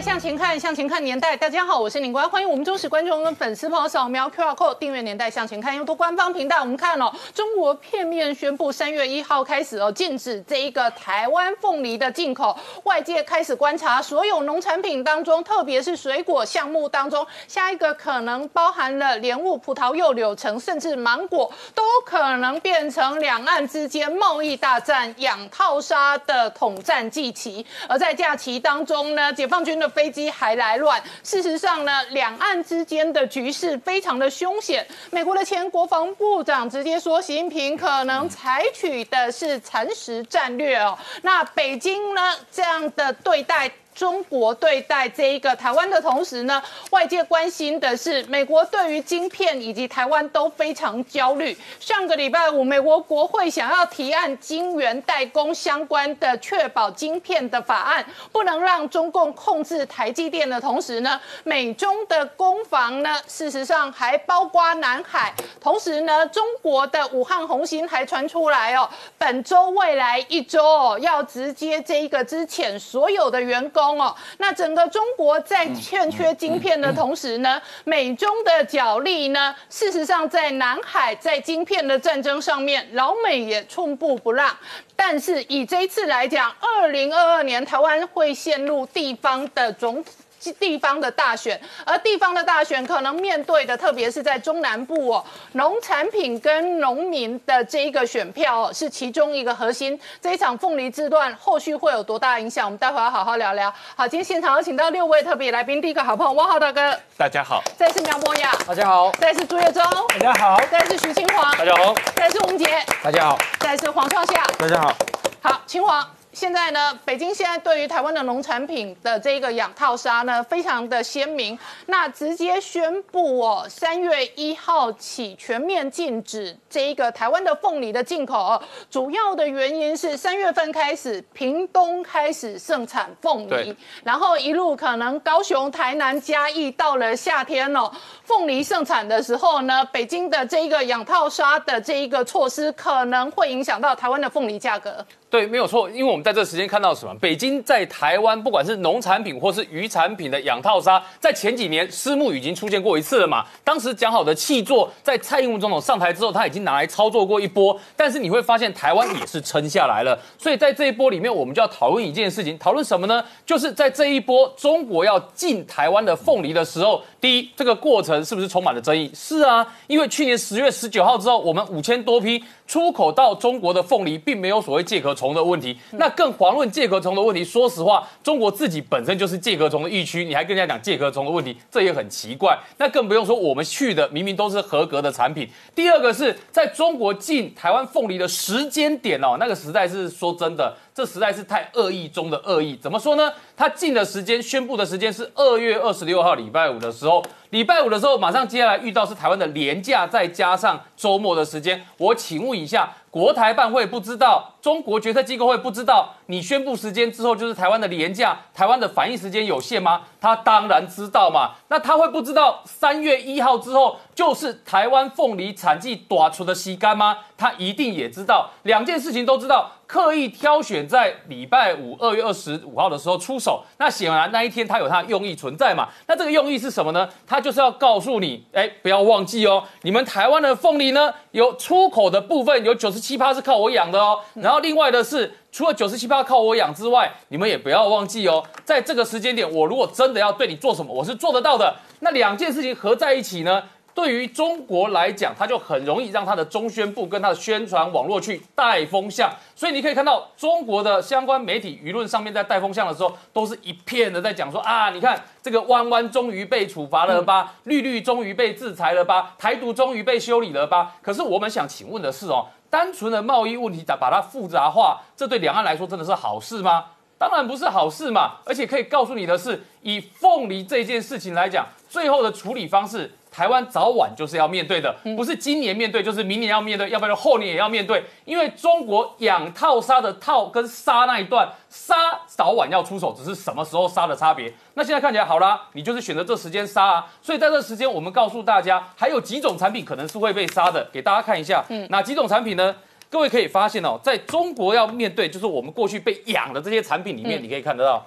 向前看，向前看年代。大家好，我是宁官，欢迎我们忠实观众跟粉丝朋友扫描 QR code 订阅《年代向前看》YouTube 官方频道。我们看哦，中国片面宣布三月一号开始哦，禁止这一个台湾凤梨的进口。外界开始观察所有农产品当中，特别是水果项目当中，下一个可能包含了莲雾、葡萄柚、柳橙，甚至芒果，都可能变成两岸之间贸易大战、养套杀的统战祭旗。而在假期当中呢，解放军的飞机还来乱。事实上呢，两岸之间的局势非常的凶险。美国的前国防部长直接说，习近平可能采取的是蚕食战略哦。那北京呢，这样的对待。中国对待这一个台湾的同时呢，外界关心的是美国对于晶片以及台湾都非常焦虑。上个礼拜五，美国国会想要提案晶圆代工相关的确保晶片的法案，不能让中共控制台积电的同时呢，美中的攻防呢，事实上还包括南海。同时呢，中国的武汉红星还传出来哦，本周未来一周哦，要直接这一个之前所有的员工。哦，那整个中国在欠缺晶片的同时呢，美中的角力呢，事实上在南海在晶片的战争上面，老美也寸步不让。但是以这一次来讲，二零二二年台湾会陷入地方的总。地方的大选，而地方的大选可能面对的，特别是在中南部哦，农产品跟农民的这一个选票哦，是其中一个核心。这一场凤梨之乱后续会有多大影响？我们待会要好好聊聊。好，今天现场有请到六位特别来宾，第一个好朋友汪浩大哥，大家好；再是苗博雅，大家好；再是朱月忠，大家好；再是徐清华，大家好；再是吴杰，大家好；再是黄创夏，大家好。好，清华。现在呢，北京现在对于台湾的农产品的这个养套杀呢，非常的鲜明。那直接宣布哦，三月一号起全面禁止这一个台湾的凤梨的进口。主要的原因是三月份开始，屏东开始盛产凤梨，然后一路可能高雄、台南、嘉义到了夏天哦，凤梨盛产的时候呢，北京的这一个养套杀的这一个措施可能会影响到台湾的凤梨价格。对，没有错，因为我们在这时间看到什么？北京在台湾，不管是农产品或是渔产品的养套杀，在前几年私募已经出现过一次了嘛。当时讲好的气作，在蔡英文总统上台之后，他已经拿来操作过一波。但是你会发现，台湾也是撑下来了。所以在这一波里面，我们就要讨论一件事情，讨论什么呢？就是在这一波中国要进台湾的凤梨的时候，第一，这个过程是不是充满了争议？是啊，因为去年十月十九号之后，我们五千多批。出口到中国的凤梨并没有所谓借壳虫的问题，那更遑论介壳虫的问题。说实话，中国自己本身就是介壳虫的疫区，你还跟人家讲介壳虫的问题，这也很奇怪。那更不用说我们去的明明都是合格的产品。第二个是在中国进台湾凤梨的时间点哦，那个实在是说真的。这实在是太恶意中的恶意，怎么说呢？他进的时间宣布的时间是二月二十六号礼拜五的时候，礼拜五的时候马上接下来遇到是台湾的廉价，再加上周末的时间。我请问一下，国台办会不知道，中国决策机构会不知道，你宣布时间之后就是台湾的廉价，台湾的反应时间有限吗？他当然知道嘛。那他会不知道三月一号之后就是台湾凤梨产季短出的吸干吗？他一定也知道，两件事情都知道。刻意挑选在礼拜五二月二十五号的时候出手，那显然那一天他有他的用意存在嘛？那这个用意是什么呢？他就是要告诉你，哎，不要忘记哦，你们台湾的凤梨呢，有出口的部分有九十七趴是靠我养的哦。然后另外的是，除了九十七趴靠我养之外，你们也不要忘记哦，在这个时间点，我如果真的要对你做什么，我是做得到的。那两件事情合在一起呢？对于中国来讲，它就很容易让它的中宣部跟它的宣传网络去带风向，所以你可以看到中国的相关媒体舆论上面在带风向的时候，都是一片的在讲说啊，你看这个弯弯终于被处罚了吧，绿绿终于被制裁了吧，台独终于被修理了吧。可是我们想请问的是哦，单纯的贸易问题咋把它复杂化，这对两岸来说真的是好事吗？当然不是好事嘛。而且可以告诉你的是，以凤梨这件事情来讲，最后的处理方式。台湾早晚就是要面对的，不是今年面对，就是明年要面对，要不然后年也要面对。因为中国养套杀的套跟杀那一段，杀早晚要出手，只是什么时候杀的差别。那现在看起来好啦，你就是选择这时间杀啊。所以在这时间，我们告诉大家，还有几种产品可能是会被杀的，给大家看一下，哪几种产品呢？各位可以发现哦，在中国要面对，就是我们过去被养的这些产品里面，你可以看得到。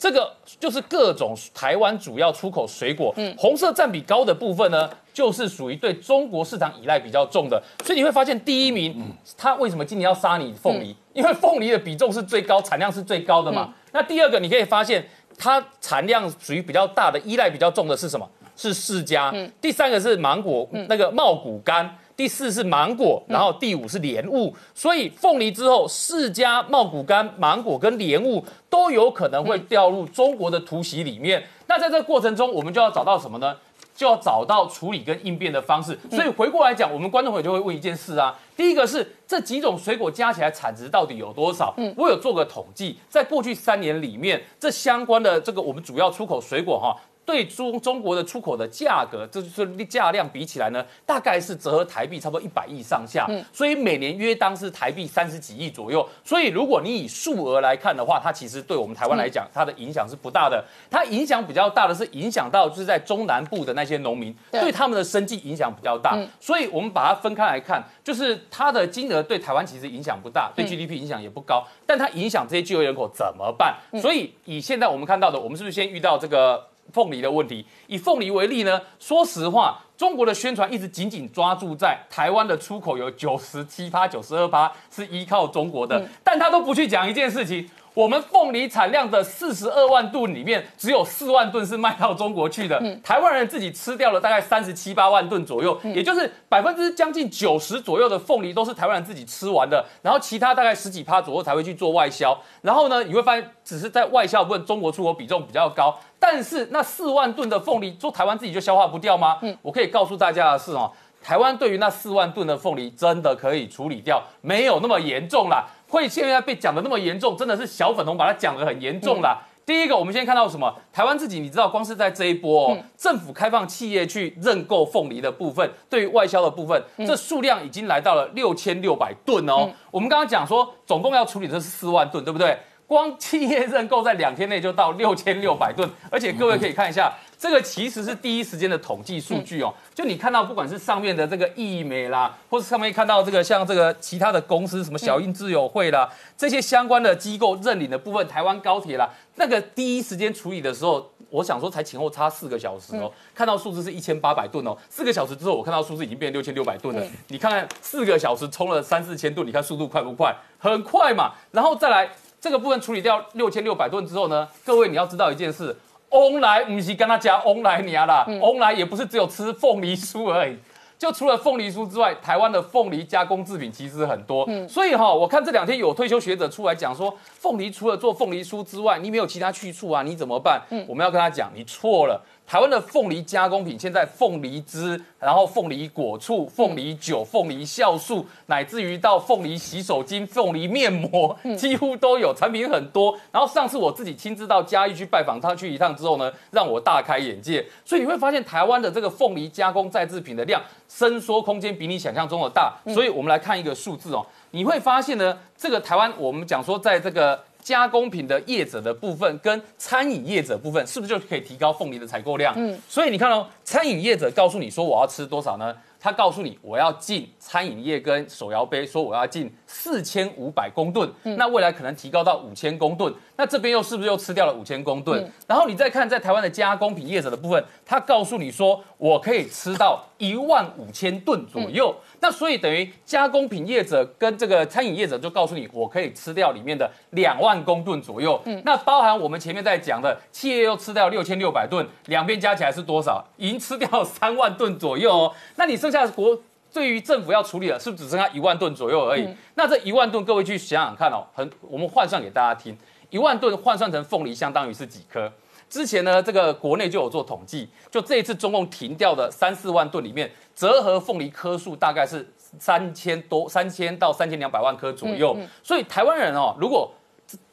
这个就是各种台湾主要出口水果，嗯，红色占比高的部分呢，就是属于对中国市场依赖比较重的，所以你会发现第一名，它为什么今年要杀你凤梨？因为凤梨的比重是最高，产量是最高的嘛。那第二个，你可以发现它产量属于比较大的，依赖比较重的是什么？是释迦。第三个是芒果，那个茂谷柑。第四是芒果，然后第五是莲雾，所以凤梨之后，释迦、茂谷柑、芒果跟莲雾都有可能会掉入中国的突袭里面。那在这个过程中，我们就要找到什么呢？就要找到处理跟应变的方式。所以回过来讲，我们观众朋友就会问一件事啊：第一个是这几种水果加起来产值到底有多少？嗯，我有做个统计，在过去三年里面，这相关的这个我们主要出口水果哈。对中中国的出口的价格，这就是价量比起来呢，大概是折合台币差不多一百亿上下，所以每年约当是台币三十几亿左右。所以如果你以数额来看的话，它其实对我们台湾来讲，它的影响是不大的。它影响比较大的是影响到就是在中南部的那些农民，对他们的生计影响比较大。所以我们把它分开来看，就是它的金额对台湾其实影响不大，对 GDP 影响也不高，但它影响这些就业人口怎么办？所以以现在我们看到的，我们是不是先遇到这个？凤梨的问题，以凤梨为例呢，说实话，中国的宣传一直紧紧抓住在台湾的出口有九十七趴、九十二趴是依靠中国的，但他都不去讲一件事情。我们凤梨产量的四十二万吨里面，只有四万吨是卖到中国去的。台湾人自己吃掉了大概三十七八万吨左右，也就是百分之将近九十左右的凤梨都是台湾人自己吃完的，然后其他大概十几趴左右才会去做外销。然后呢，你会发现只是在外销部分，中国出口比重比较高，但是那四万吨的凤梨，做台湾自己就消化不掉吗？嗯，我可以告诉大家的是哦，台湾对于那四万吨的凤梨真的可以处理掉，没有那么严重啦。会现在被讲的那么严重，真的是小粉红把它讲的很严重啦。第一个，我们先看到什么？台湾自己，你知道，光是在这一波哦政府开放企业去认购凤梨的部分，对于外销的部分，这数量已经来到了六千六百吨哦。我们刚刚讲说，总共要处理的是四万吨，对不对？光企业认购在两天内就到六千六百吨，而且各位可以看一下。这个其实是第一时间的统计数据哦，就你看到不管是上面的这个易美啦，或者上面看到这个像这个其他的公司，什么小印自友会啦，这些相关的机构认领的部分，台湾高铁啦，那个第一时间处理的时候，我想说才前后差四个小时哦，看到数字是一千八百吨哦，四个小时之后我看到数字已经变六千六百吨了，你看看四个小时冲了三四千吨，你看速度快不快？很快嘛，然后再来这个部分处理掉六千六百吨之后呢，各位你要知道一件事。翁来不是跟他讲翁来尼啦，翁来也不是只有吃凤梨酥而已，就除了凤梨酥之外，台湾的凤梨加工制品其实很多。所以哈，我看这两天有退休学者出来讲说，凤梨除了做凤梨酥之外，你没有其他去处啊，你怎么办？我们要跟他讲，你错了。台湾的凤梨加工品，现在凤梨汁，然后凤梨果醋、凤梨酒、凤梨酵素，乃至于到凤梨洗手巾、凤梨面膜，几乎都有，产品很多。然后上次我自己亲自到嘉义去拜访他去一趟之后呢，让我大开眼界。所以你会发现，台湾的这个凤梨加工再制品的量伸缩空间比你想象中的大。所以我们来看一个数字哦，你会发现呢，这个台湾我们讲说，在这个。加工品的业者的部分跟餐饮业者部分，是不是就可以提高凤梨的采购量？嗯，所以你看哦，餐饮业者告诉你说我要吃多少呢？他告诉你我要进餐饮业跟手摇杯，说我要进四千五百公吨，那未来可能提高到五千公吨，那这边又是不是又吃掉了五千公吨？然后你再看在台湾的加工品业者的部分，他告诉你说我可以吃到一万五千吨左右。那所以等于加工品业者跟这个餐饮业者就告诉你，我可以吃掉里面的两万公吨左右。嗯，那包含我们前面在讲的企业又吃掉六千六百吨，两边加起来是多少？已经吃掉三万吨左右哦。那你剩下的国对于政府要处理的，是不是只剩下一万吨左右而已？那这一万吨，各位去想想看哦，很我们换算给大家听，一万吨换算成凤梨，相当于是几颗？之前呢，这个国内就有做统计，就这一次中共停掉的三四万吨里面，折合凤梨颗数大概是三千多，三千到三千两百万颗左右。所以台湾人哦，如果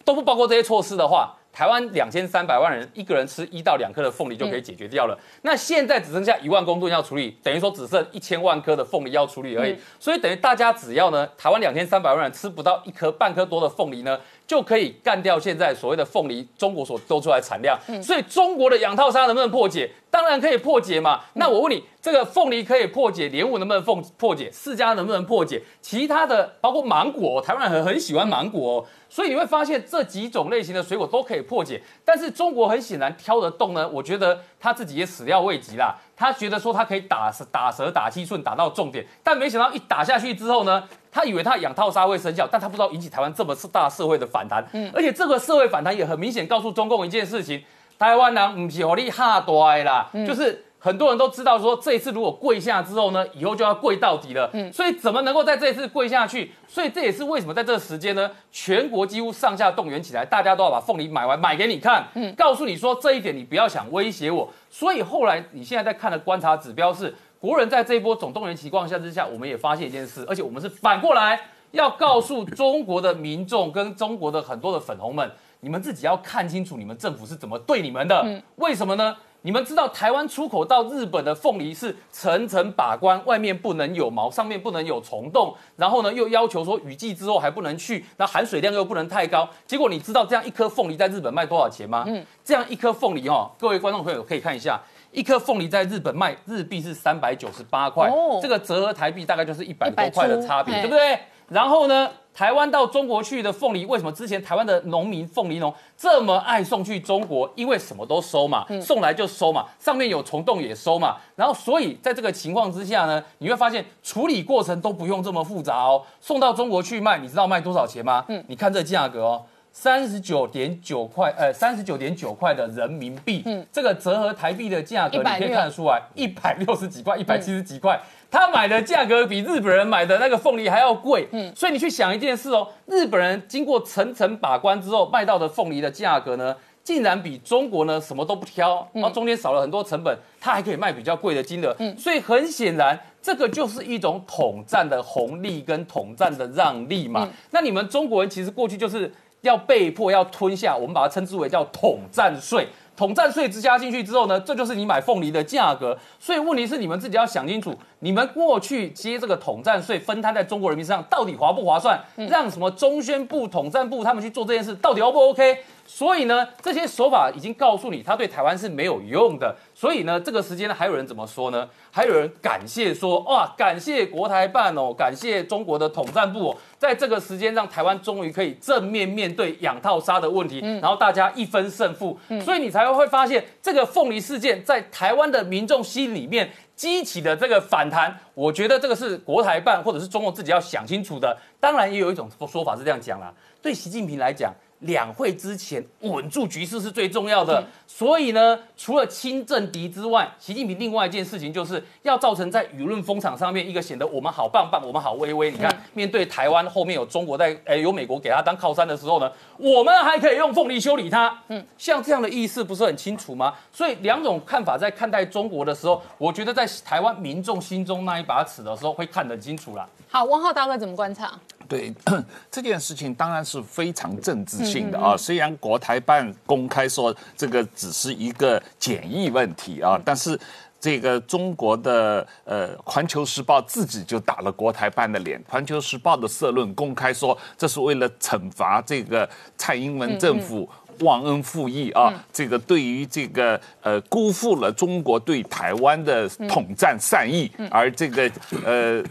都不包括这些措施的话，台湾两千三百万人，一个人吃一到两颗的凤梨就可以解决掉了。那现在只剩下一万公吨要处理，等于说只剩一千万颗的凤梨要处理而已。所以等于大家只要呢，台湾两千三百万人吃不到一颗半颗多的凤梨呢，就可以干掉现在所谓的凤梨中国所多出来产量。所以中国的养套杀能不能破解？当然可以破解嘛。那我问你，这个凤梨可以破解，莲雾能不能破破解？释迦能不能破解？其他的包括芒果，台湾人很很喜欢芒果。所以你会发现这几种类型的水果都可以破解，但是中国很显然挑得动呢。我觉得他自己也始料未及啦，他觉得说他可以打打蛇打七寸打到重点，但没想到一打下去之后呢，他以为他养套杀会生效，但他不知道引起台湾这么大社会的反弹。嗯，而且这个社会反弹也很明显告诉中共一件事情：台湾人不是火力哈大啦，就是。很多人都知道说，这一次如果跪下之后呢，以后就要跪到底了。嗯，所以怎么能够在这一次跪下去？所以这也是为什么在这个时间呢，全国几乎上下动员起来，大家都要把凤梨买完，买给你看，嗯，告诉你说这一点你不要想威胁我。所以后来你现在在看的观察指标是，国人在这一波总动员情况下之下，我们也发现一件事，而且我们是反过来要告诉中国的民众跟中国的很多的粉红们，你们自己要看清楚你们政府是怎么对你们的。嗯，为什么呢？你们知道台湾出口到日本的凤梨是层层把关，外面不能有毛，上面不能有虫洞，然后呢又要求说雨季之后还不能去，那含水量又不能太高。结果你知道这样一颗凤梨在日本卖多少钱吗？嗯，这样一颗凤梨哦，各位观众朋友可以看一下，一颗凤梨在日本卖日币是三百九十八块，这个折合台币大概就是一百多块的差别，对不对？然后呢？台湾到中国去的凤梨，为什么之前台湾的农民凤梨农这么爱送去中国？因为什么都收嘛，送来就收嘛，上面有虫洞也收嘛。然后所以在这个情况之下呢，你会发现处理过程都不用这么复杂哦。送到中国去卖，你知道卖多少钱吗？嗯，你看这价格哦，三十九点九块，呃，三十九点九块的人民币。嗯，这个折合台币的价格，你可以看得出来，一百六十几块，一百七十几块。他买的价格比日本人买的那个凤梨还要贵，嗯，所以你去想一件事哦，日本人经过层层把关之后卖到的凤梨的价格呢，竟然比中国呢什么都不挑，然后中间少了很多成本，他还可以卖比较贵的金额，嗯，所以很显然这个就是一种统战的红利跟统战的让利嘛。那你们中国人其实过去就是要被迫要吞下，我们把它称之为叫统战税。统战税之加进去之后呢，这就是你买凤梨的价格。所以问题是你们自己要想清楚，你们过去接这个统战税分摊在中国人民身上，到底划不划算？让什么中宣部、统战部他们去做这件事，到底 O 不 OK？所以呢，这些手法已经告诉你，他对台湾是没有用的。所以呢，这个时间呢，还有人怎么说呢？还有人感谢说，哇，感谢国台办哦，感谢中国的统战部哦，在这个时间让台湾终于可以正面面对养套杀的问题，然后大家一分胜负。所以你才会发现，这个凤梨事件在台湾的民众心里面激起的这个反弹，我觉得这个是国台办或者是中共自己要想清楚的。当然，也有一种说法是这样讲啦，对习近平来讲。两会之前稳住局势是最重要的，所以呢，除了清政敌之外，习近平另外一件事情就是要造成在舆论风场上面一个显得我们好棒棒，我们好威威。你看，面对台湾后面有中国在，哎，有美国给他当靠山的时候呢，我们还可以用凤梨修理他。嗯，像这样的意思不是很清楚吗？所以两种看法在看待中国的时候，我觉得在台湾民众心中那一把尺的时候会看得清楚啦。好，汪浩大哥怎么观察？对 这件事情当然是非常政治性的啊。虽然国台办公开说这个只是一个检疫问题啊，但是这个中国的呃《环球时报》自己就打了国台办的脸，《环球时报》的社论公开说这是为了惩罚这个蔡英文政府忘恩负义啊，这个对于这个呃辜负了中国对台湾的统战善意，而这个呃。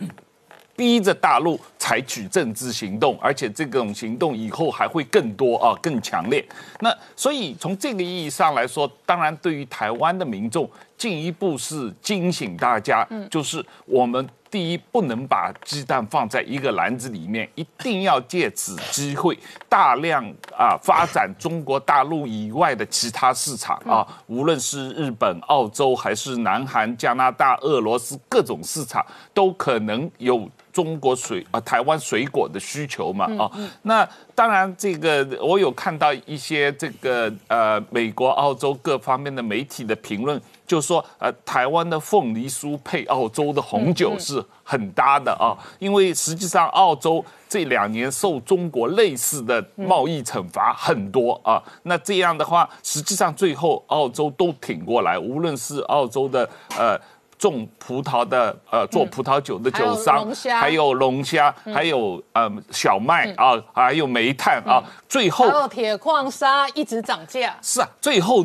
逼着大陆采取政治行动，而且这种行动以后还会更多啊，更强烈。那所以从这个意义上来说，当然对于台湾的民众，进一步是惊醒大家，就是我们第一不能把鸡蛋放在一个篮子里面，一定要借此机会大量啊发展中国大陆以外的其他市场啊，无论是日本、澳洲还是南韩、加拿大、俄罗斯各种市场，都可能有。中国水啊台湾水果的需求嘛啊。那当然，这个我有看到一些这个呃美国、澳洲各方面的媒体的评论，就说呃台湾的凤梨酥配澳洲的红酒是很搭的啊，因为实际上澳洲这两年受中国类似的贸易惩罚很多啊，那这样的话，实际上最后澳洲都挺过来，无论是澳洲的呃。种葡萄的呃，做葡萄酒的酒商，还有龙虾，还有呃小麦啊，还有煤炭啊，最后还有铁矿砂一直涨价。是啊，最后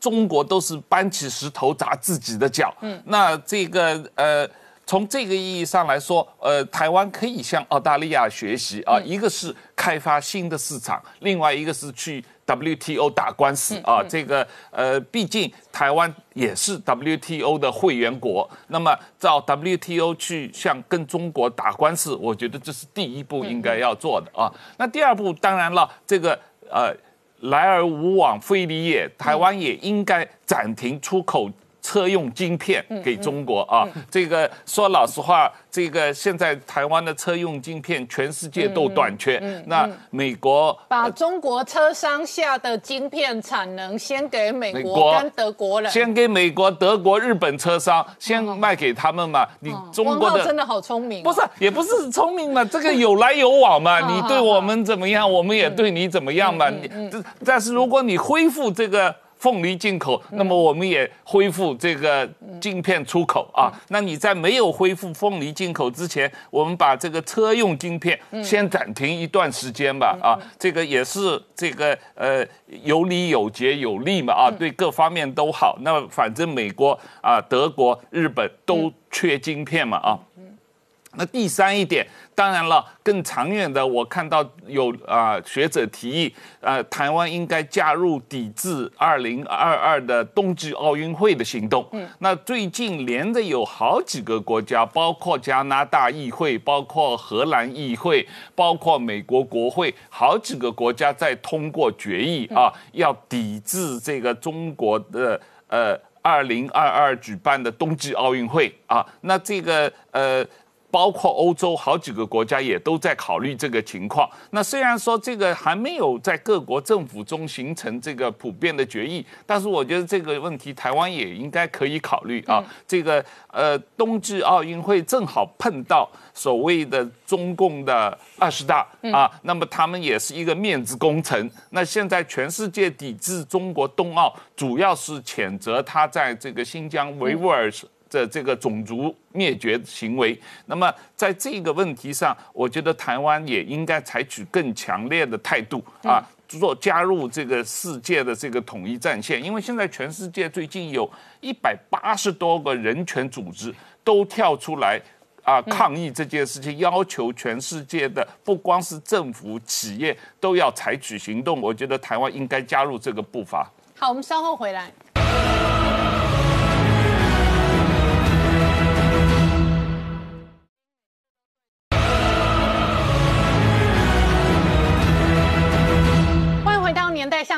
中国都是搬起石头砸自己的脚。嗯，那这个呃，从这个意义上来说，呃，台湾可以向澳大利亚学习啊，一个是开发新的市场，另外一个是去。WTO 打官司啊，这个呃，毕竟台湾也是 WTO 的会员国，那么照 WTO 去向跟中国打官司，我觉得这是第一步应该要做的啊。那第二步当然了，这个呃，来而无往非礼也，台湾也应该暂停出口。车用晶片给中国啊，这个说老实话，这个现在台湾的车用晶片全世界都短缺。那美国把中国车商下的晶片产能先给美国跟德国人，先给美国、德国、日本车商先卖给他们嘛？你中国的真的好聪明，不是也不是聪明嘛？这个有来有往嘛？你对我们怎么样，我们也对你怎么样嘛？你但是如果你恢复这个。凤梨进口，那么我们也恢复这个镜片出口啊。那你在没有恢复凤梨进口之前，我们把这个车用晶片先暂停一段时间吧啊。这个也是这个呃有理有节有利嘛啊，对各方面都好。那反正美国啊、德国、日本都缺晶片嘛啊。那第三一点，当然了，更长远的，我看到有啊学者提议，呃，台湾应该加入抵制二零二二的冬季奥运会的行动。嗯，那最近连着有好几个国家，包括加拿大议会，包括荷兰议会，包括美国国会，好几个国家在通过决议啊，要抵制这个中国的呃二零二二举办的冬季奥运会啊。那这个呃。包括欧洲好几个国家也都在考虑这个情况。那虽然说这个还没有在各国政府中形成这个普遍的决议，但是我觉得这个问题台湾也应该可以考虑啊。这个呃，冬季奥运会正好碰到所谓的中共的二十大啊，那么他们也是一个面子工程。那现在全世界抵制中国冬奥，主要是谴责他在这个新疆维吾尔。的这个种族灭绝行为，那么在这个问题上，我觉得台湾也应该采取更强烈的态度啊，做加入这个世界的这个统一战线。因为现在全世界最近有一百八十多个人权组织都跳出来啊抗议这件事情，要求全世界的不光是政府、企业都要采取行动。我觉得台湾应该加入这个步伐。好，我们稍后回来。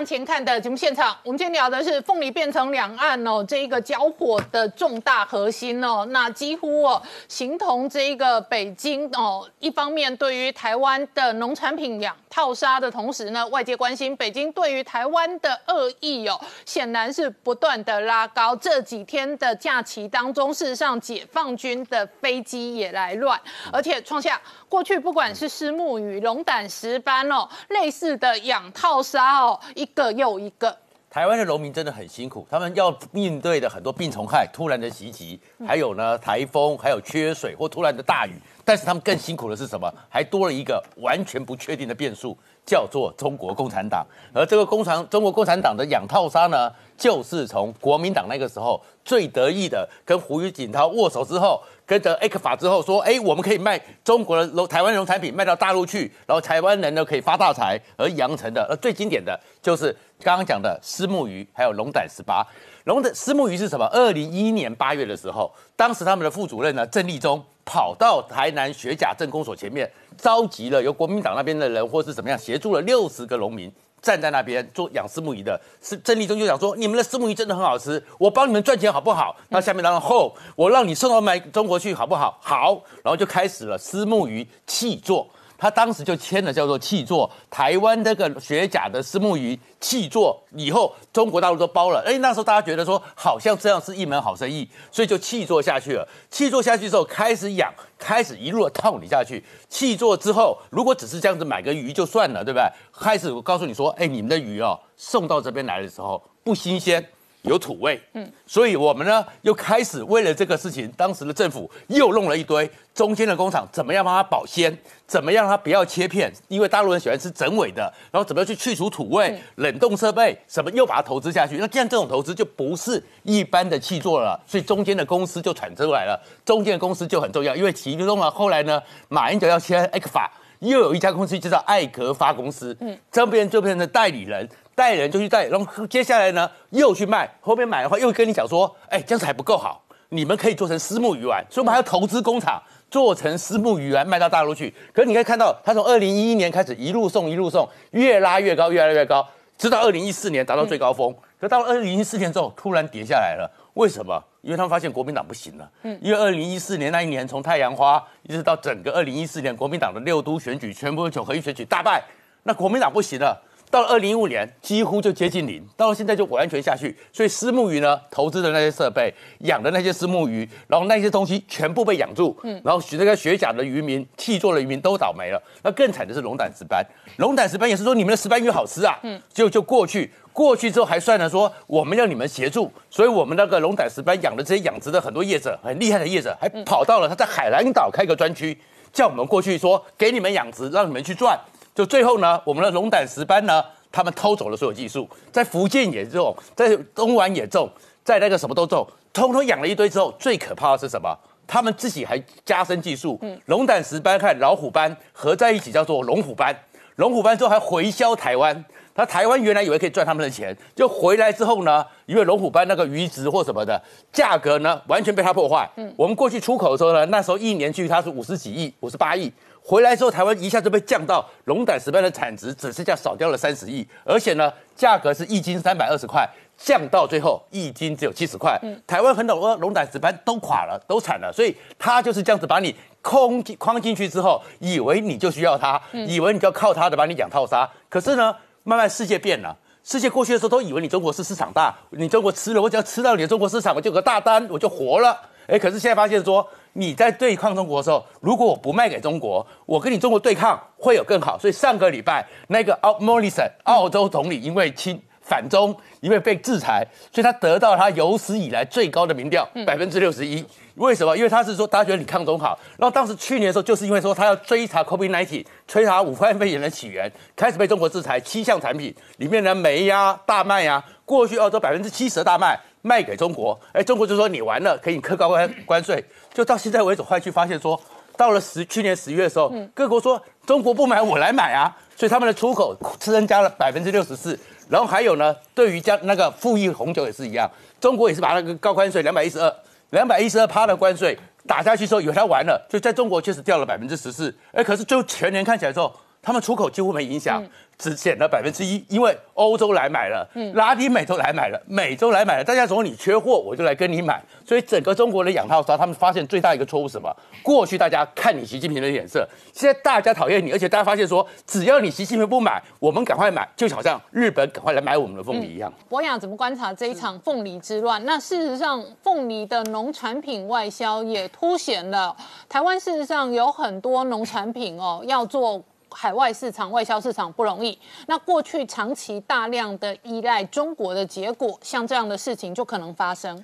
前看的节目现场，我们今天聊的是凤梨变成两岸哦这一个交火的重大核心哦，那几乎哦形同这一个北京哦，一方面对于台湾的农产品养套杀的同时呢，外界关心北京对于台湾的恶意哦，显然是不断的拉高。这几天的假期当中，事实上解放军的飞机也来乱，而且创下过去不管是石木鱼、龙胆石斑哦类似的养套沙哦。一个又一个，台湾的农民真的很辛苦，他们要面对的很多病虫害突然的袭击，还有呢台风，还有缺水或突然的大雨。但是他们更辛苦的是什么？还多了一个完全不确定的变数，叫做中国共产党。而这个共产中国共产党的养套杀呢，就是从国民党那个时候最得意的跟胡锦涛握手之后。跟着 A 克法之后说，哎，我们可以卖中国的农台湾农产品卖到大陆去，然后台湾人呢可以发大财，而养成的，而，最经典的就是刚刚讲的私募鱼，还有龙胆十八。龙的私募鱼是什么？二零一一年八月的时候，当时他们的副主任呢郑立忠跑到台南学甲镇公所前面，召集了由国民党那边的人或是怎么样协助了六十个农民，站在那边做养私募鱼的，是郑立中就讲说，你们的私募鱼真的很好吃，我帮你们赚钱好不好？那下面然后我让你送到买中国去好不好？好，然后就开始了私募鱼气作。他当时就签了叫做气作台湾这个学甲的私募鱼气作，以后中国大陆都包了。哎，那时候大家觉得说好像这样是一门好生意，所以就气作下去了。气作下去之后开始养，开始一路的套你下去。气作之后，如果只是这样子买个鱼就算了，对不对？开始我告诉你说，哎，你们的鱼哦送到这边来的时候不新鲜。有土味，嗯，所以我们呢又开始为了这个事情，当时的政府又弄了一堆中间的工厂，怎么样帮它保鲜，怎么样让它不要切片，因为大陆人喜欢吃整尾的，然后怎么样去去除土味，冷冻设备什么又把它投资下去，那这样这种投资就不是一般的气做了，所以中间的公司就产出来了，中间的公司就很重要，因为其中呢后来呢马英九要签 A 克法，又有一家公司就叫爱格发公司，嗯，这边就变成代理人。带人就去带，然后接下来呢又去卖，后面买的话又跟你讲说，哎，这样子还不够好，你们可以做成私募鱼丸，所以我们还要投资工厂做成私募鱼丸卖到大陆去。可是你可以看到，他从二零一一年开始一路送一路送，越拉越高，越拉越高，直到二零一四年达到最高峰。可到了二零一四年之后，突然跌下来了，为什么？因为他们发现国民党不行了。嗯，因为二零一四年那一年，从太阳花一直到整个二零一四年，国民党的六都选举全部九合一选举大败，那国民党不行了。到了二零一五年，几乎就接近零，到了现在就完全下去。所以私募鱼呢，投资的那些设备、养的那些私募鱼，然后那些东西全部被养住，嗯，然后学那个学甲的渔民、气做的渔民都倒霉了。那更惨的是龙胆石斑，龙胆石斑也是说你们的石斑鱼好吃啊，嗯，就就过去，过去之后还算了说我们要你们协助，所以我们那个龙胆石斑养的这些养殖的很多业者，很厉害的业者，还跑到了他在海南岛开个专区，叫我们过去说给你们养殖，让你们去赚。就最后呢，我们的龙胆石斑呢，他们偷走了所有技术，在福建也种，在东莞也种，在那个什么都种，通通养了一堆之后，最可怕的是什么？他们自己还加深技术，龙胆石斑和老虎斑合在一起叫做龙虎斑，龙虎斑之后还回销台湾。他台湾原来以为可以赚他们的钱，就回来之后呢，因为龙虎斑那个鱼值或什么的价格呢，完全被他破坏。嗯，我们过去出口的时候呢，那时候一年去它是五十几亿，五十八亿。回来之后，台湾一下就被降到龙胆石斑的产值只剩下少掉了三十亿，而且呢，价格是一斤三百二十块，降到最后一斤只有七十块。台湾很多龙胆石斑都垮了，都惨了，所以他就是这样子把你空框进去之后，以为你就需要它，以为你就要靠它的把你养套杀。可是呢，慢慢世界变了，世界过去的时候都以为你中国是市场大，你中国吃了，我只要吃到你的中国市场，我就有个大单，我就活了。哎，可是现在发现说。你在对抗中国的时候，如果我不卖给中国，我跟你中国对抗会有更好。所以上个礼拜那个奥莫里森澳洲总理因为亲反中，因为被制裁，所以他得到他有史以来最高的民调百分之六十一。为什么？因为他是说大家觉得你抗中好。然后当时去年的时候，就是因为说他要追查 COVID-19，追查武汉肺炎的起源，开始被中国制裁七项产品里面的煤呀、大麦呀，过去澳洲百分之七十的大麦卖给中国，哎，中国就说你完了，可以克高关关税。就到现在为止，后来去发现说，到了十去年十月的时候，各国说中国不买，我来买啊，所以他们的出口增加了百分之六十四。然后还有呢，对于加那个富裕红酒也是一样，中国也是把那个高关税两百一十二、两百一十二趴的关税打下去之后，以为它完了，就在中国确实掉了百分之十四。哎，可是就全年看起来之后，他们出口几乎没影响。只减了百分之一，因为欧洲来买了，嗯拉丁美洲来买了，美洲来买了，大家说你缺货，我就来跟你买。所以整个中国的养套商，他们发现最大一个错误什么？过去大家看你习近平的脸色，现在大家讨厌你，而且大家发现说，只要你习近平不买，我们赶快买，就好像日本赶快来买我们的凤梨一样。博雅怎么观察这一场凤梨之乱？那事实上，凤梨的农产品外销也凸显了台湾事实上有很多农产品哦要做。海外市场、外销市场不容易。那过去长期大量的依赖中国的结果，像这样的事情就可能发生。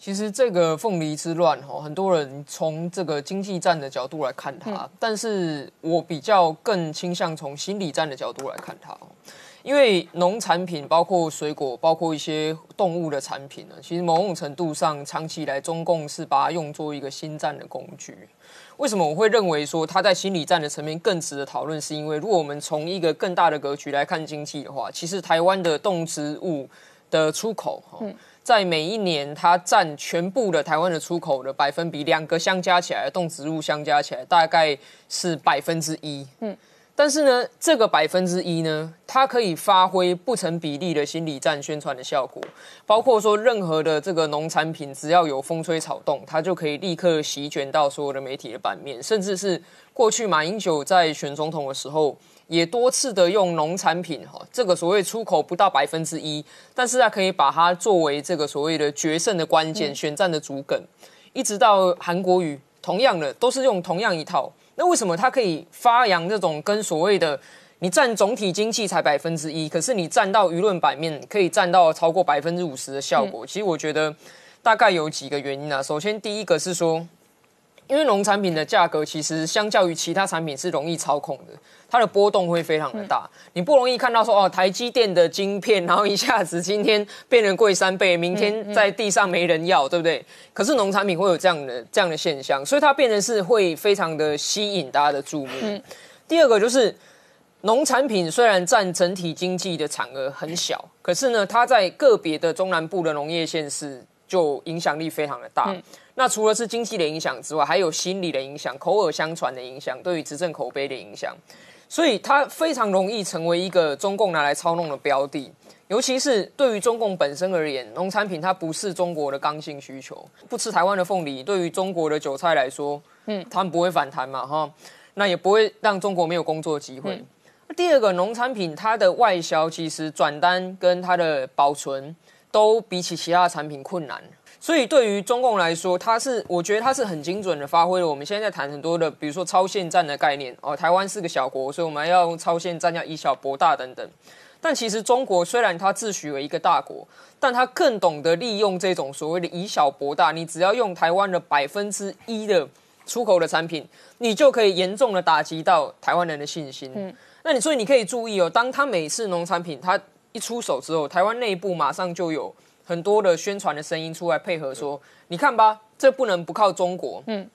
其实这个凤梨之乱，哈，很多人从这个经济战的角度来看它，但是我比较更倾向从心理战的角度来看它。因为农产品包括水果，包括一些动物的产品呢，其实某种程度上，长期以来中共是把它用作一个新战的工具。为什么我会认为说它在心理战的层面更值得讨论？是因为如果我们从一个更大的格局来看经济的话，其实台湾的动植物的出口，在每一年它占全部的台湾的出口的百分比，两个相加起来，动植物相加起来大概是百分之一。嗯。但是呢，这个百分之一呢，它可以发挥不成比例的心理战宣传的效果，包括说任何的这个农产品，只要有风吹草动，它就可以立刻席卷到所有的媒体的版面，甚至是过去马英九在选总统的时候，也多次的用农产品哈，这个所谓出口不到百分之一，但是它可以把它作为这个所谓的决胜的关键、选战的主梗，一直到韩国语，同样的都是用同样一套。那为什么它可以发扬这种跟所谓的你占总体经济才百分之一，可是你占到舆论版面可以占到超过百分之五十的效果？其实我觉得大概有几个原因啊。首先，第一个是说，因为农产品的价格其实相较于其他产品是容易操控的，它的波动会非常的大。你不容易看到说哦，台积电的晶片，然后一下子今天变成贵三倍，明天在地上没人要，对不对？可是农产品会有这样的这样的现象，所以它变成是会非常的吸引大家的注目。第二个就是农产品虽然占整体经济的产额很小，可是呢，它在个别的中南部的农业县市就影响力非常的大。那除了是经济的影响之外，还有心理的影响、口耳相传的影响、对于执政口碑的影响，所以它非常容易成为一个中共拿来操弄的标的。尤其是对于中共本身而言，农产品它不是中国的刚性需求。不吃台湾的凤梨，对于中国的韭菜来说，嗯，他们不会反弹嘛，哈，那也不会让中国没有工作机会。第二个，农产品它的外销其实转单跟它的保存都比起其他产品困难。所以对于中共来说，它是我觉得它是很精准的发挥了我们现在在谈很多的，比如说超限战的概念哦。台湾是个小国，所以我们要用超限战，要以小博大等等。但其实中国虽然它自诩为一个大国，但它更懂得利用这种所谓的以小博大。你只要用台湾的百分之一的出口的产品，你就可以严重的打击到台湾人的信心。嗯，那你所以你可以注意哦，当他每次农产品它一出手之后，台湾内部马上就有。很多的宣传的声音出来配合说，你看吧，这不能不靠中国。嗯，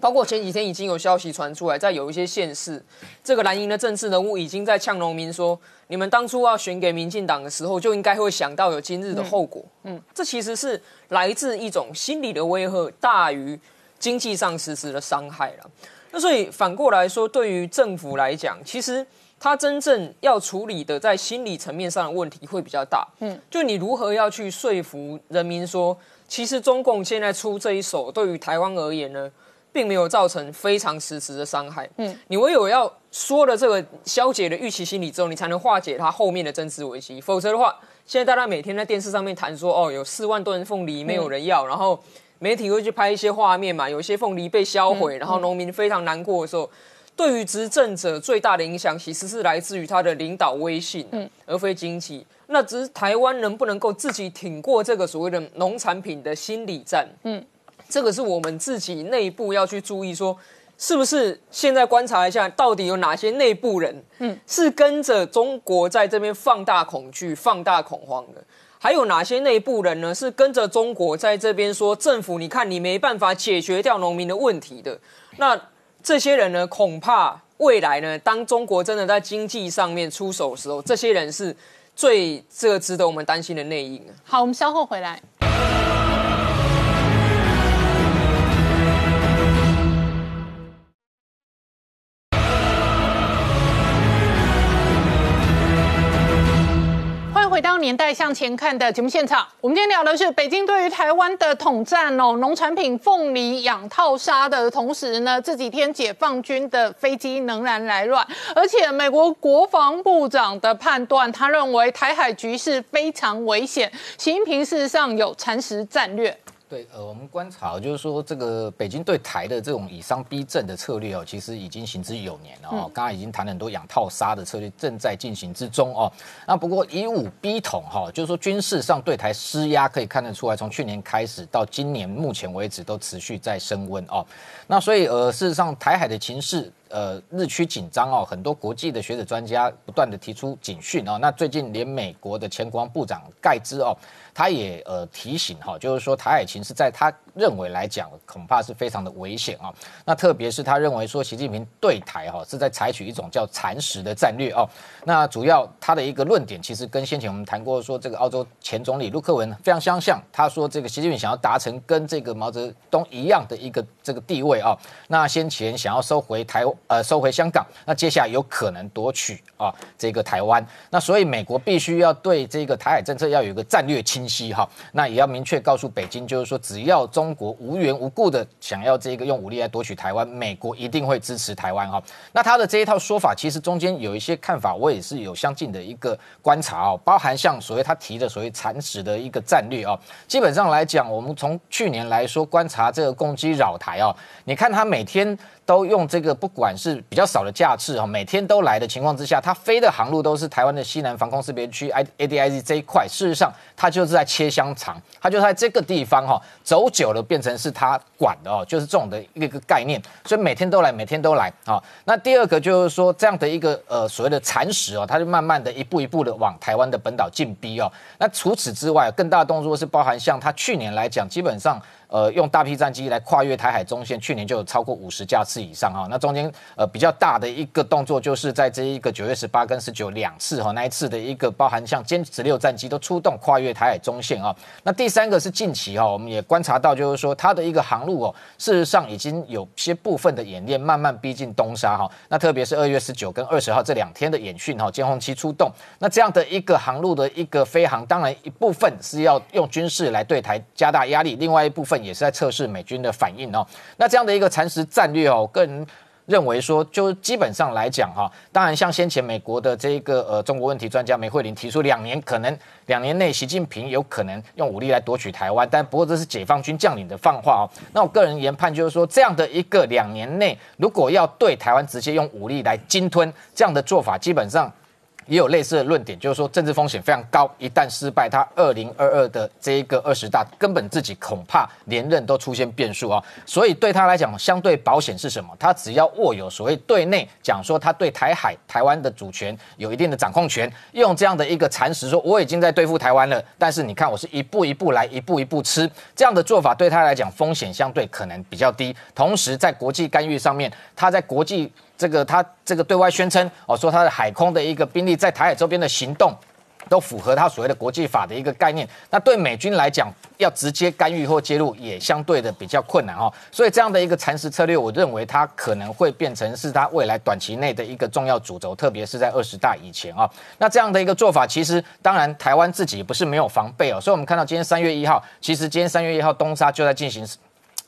包括前几天已经有消息传出来，在有一些县市，这个蓝营的政治人物已经在呛农民说，你们当初要选给民进党的时候，就应该会想到有今日的后果。嗯，这其实是来自一种心理的威吓大于经济上实质的伤害了。那所以反过来说，对于政府来讲，其实。他真正要处理的在心理层面上的问题会比较大，嗯，就你如何要去说服人民说，其实中共现在出这一手，对于台湾而言呢，并没有造成非常实质的伤害，嗯，你唯有要说了这个消解的预期心理之后，你才能化解它后面的政治危机，否则的话，现在大家每天在电视上面谈说，哦，有四万吨凤梨没有人要，然后媒体会去拍一些画面嘛，有一些凤梨被销毁，然后农民非常难过的时候。对于执政者最大的影响，其实是来自于他的领导威信，嗯，而非经济。那只是台湾能不能够自己挺过这个所谓的农产品的心理战，嗯，这个是我们自己内部要去注意，说是不是现在观察一下，到底有哪些内部人，嗯，是跟着中国在这边放大恐惧、放大恐慌的，还有哪些内部人呢，是跟着中国在这边说政府，你看你没办法解决掉农民的问题的，那。这些人呢，恐怕未来呢，当中国真的在经济上面出手的时候，这些人是最这个值得我们担心的内应。好，我们稍后回来。年代向前看的节目现场，我们今天聊的是北京对于台湾的统战哦，农产品凤梨养套杀的同时呢，这几天解放军的飞机仍然来乱，而且美国国防部长的判断，他认为台海局势非常危险，习近平事实上有蚕食战略。对，呃，我们观察就是说，这个北京对台的这种以商逼政的策略哦，其实已经行之有年了哦。刚刚已经谈了很多养套杀的策略正在进行之中哦。那不过以武逼统哈，就是说军事上对台施压，可以看得出来，从去年开始到今年目前为止都持续在升温哦。那所以呃，事实上台海的情势。呃，日趋紧张哦，很多国际的学者专家不断的提出警讯哦。那最近连美国的前国防部长盖兹哦，他也呃提醒哈，就是说台海情势在他认为来讲，恐怕是非常的危险啊。那特别是他认为说，习近平对台哈是在采取一种叫蚕食的战略哦。那主要他的一个论点，其实跟先前我们谈过说，这个澳洲前总理陆克文非常相像。他说，这个习近平想要达成跟这个毛泽东一样的一个这个地位啊。那先前想要收回台。呃收回香港，那接下来有可能夺取啊这个台湾。那所以美国必须要对这个台海政策要有一个战略清晰哈，那也要明确告诉北京，就是说只要中中国无缘无故的想要这个用武力来夺取台湾，美国一定会支持台湾哈。那他的这一套说法，其实中间有一些看法，我也是有相近的一个观察哦，包含像所谓他提的所谓蚕食的一个战略哦，基本上来讲，我们从去年来说观察这个攻击扰台哦，你看他每天。都用这个，不管是比较少的架次哈，每天都来的情况之下，它飞的航路都是台湾的西南防空识别区 I A D I Z 这一块。事实上，它就是在切香肠，它就在这个地方哈，走久了变成是它管的哦，就是这种的一个概念。所以每天都来，每天都来啊。那第二个就是说，这样的一个呃所谓的蚕食哦，它就慢慢的一步一步的往台湾的本岛进逼哦。那除此之外，更大的动作是包含像它去年来讲，基本上。呃，用大批战机来跨越台海中线，去年就有超过五十架次以上哈。那中间呃比较大的一个动作，就是在这一个九月十八跟十九两次哈，那一次的一个包含像歼十六战机都出动跨越台海中线啊。那第三个是近期哈，我们也观察到，就是说它的一个航路哦，事实上已经有些部分的演练慢慢逼近东沙哈。那特别是二月十九跟二十号这两天的演训哈，监控器出动，那这样的一个航路的一个飞航，当然一部分是要用军事来对台加大压力，另外一部分。也是在测试美军的反应哦。那这样的一个蚕食战略哦，个人认为说，就基本上来讲哈，当然像先前美国的这个呃中国问题专家梅惠玲提出，两年可能两年内习近平有可能用武力来夺取台湾，但不过这是解放军将领的放话哦。那我个人研判就是说，这样的一个两年内，如果要对台湾直接用武力来鲸吞，这样的做法基本上。也有类似的论点，就是说政治风险非常高，一旦失败，他二零二二的这一个二十大根本自己恐怕连任都出现变数啊。所以对他来讲，相对保险是什么？他只要握有所谓对内讲说他对台海、台湾的主权有一定的掌控权，用这样的一个蚕食说我已经在对付台湾了，但是你看我是一步一步来，一步一步吃，这样的做法对他来讲风险相对可能比较低。同时在国际干预上面，他在国际。这个他这个对外宣称哦，说他的海空的一个兵力在台海周边的行动，都符合他所谓的国际法的一个概念。那对美军来讲，要直接干预或介入也相对的比较困难哦。所以这样的一个蚕食策略，我认为它可能会变成是他未来短期内的一个重要主轴，特别是在二十大以前啊。那这样的一个做法，其实当然台湾自己不是没有防备哦。所以我们看到今天三月一号，其实今天三月一号东沙就在进行。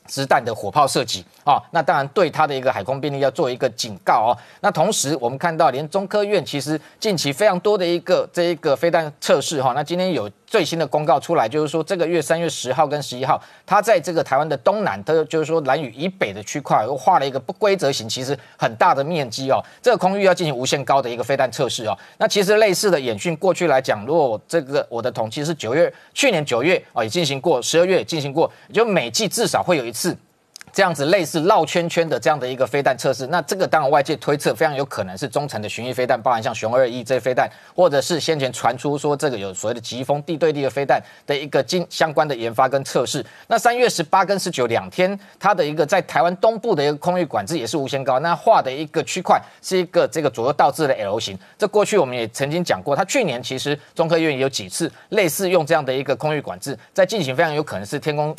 子弹的火炮射击啊，那当然对他的一个海空兵力要做一个警告哦。那同时我们看到，连中科院其实近期非常多的一个这一个飞弹测试哈。那今天有最新的公告出来，就是说这个月三月十号跟十一号，它在这个台湾的东南，它就是说南屿以北的区块，又画了一个不规则形，其实很大的面积哦。这个空域要进行无限高的一个飞弹测试哦。那其实类似的演训，过去来讲，如果这个我的统计是九月，去年九月啊也进行过，十二月也进行过，就每季至少会有一次。这样子类似绕圈圈的这样的一个飞弹测试，那这个当然外界推测非常有可能是中程的巡弋飞弹，包含像熊二一这些飞弹，或者是先前传出说这个有所谓的疾风地对地的飞弹的一个经相关的研发跟测试。那三月十八跟十九两天，它的一个在台湾东部的一个空域管制也是无限高，那画的一个区块是一个这个左右倒置的 L 型。这过去我们也曾经讲过，它去年其实中科院有几次类似用这样的一个空域管制在进行，非常有可能是天空。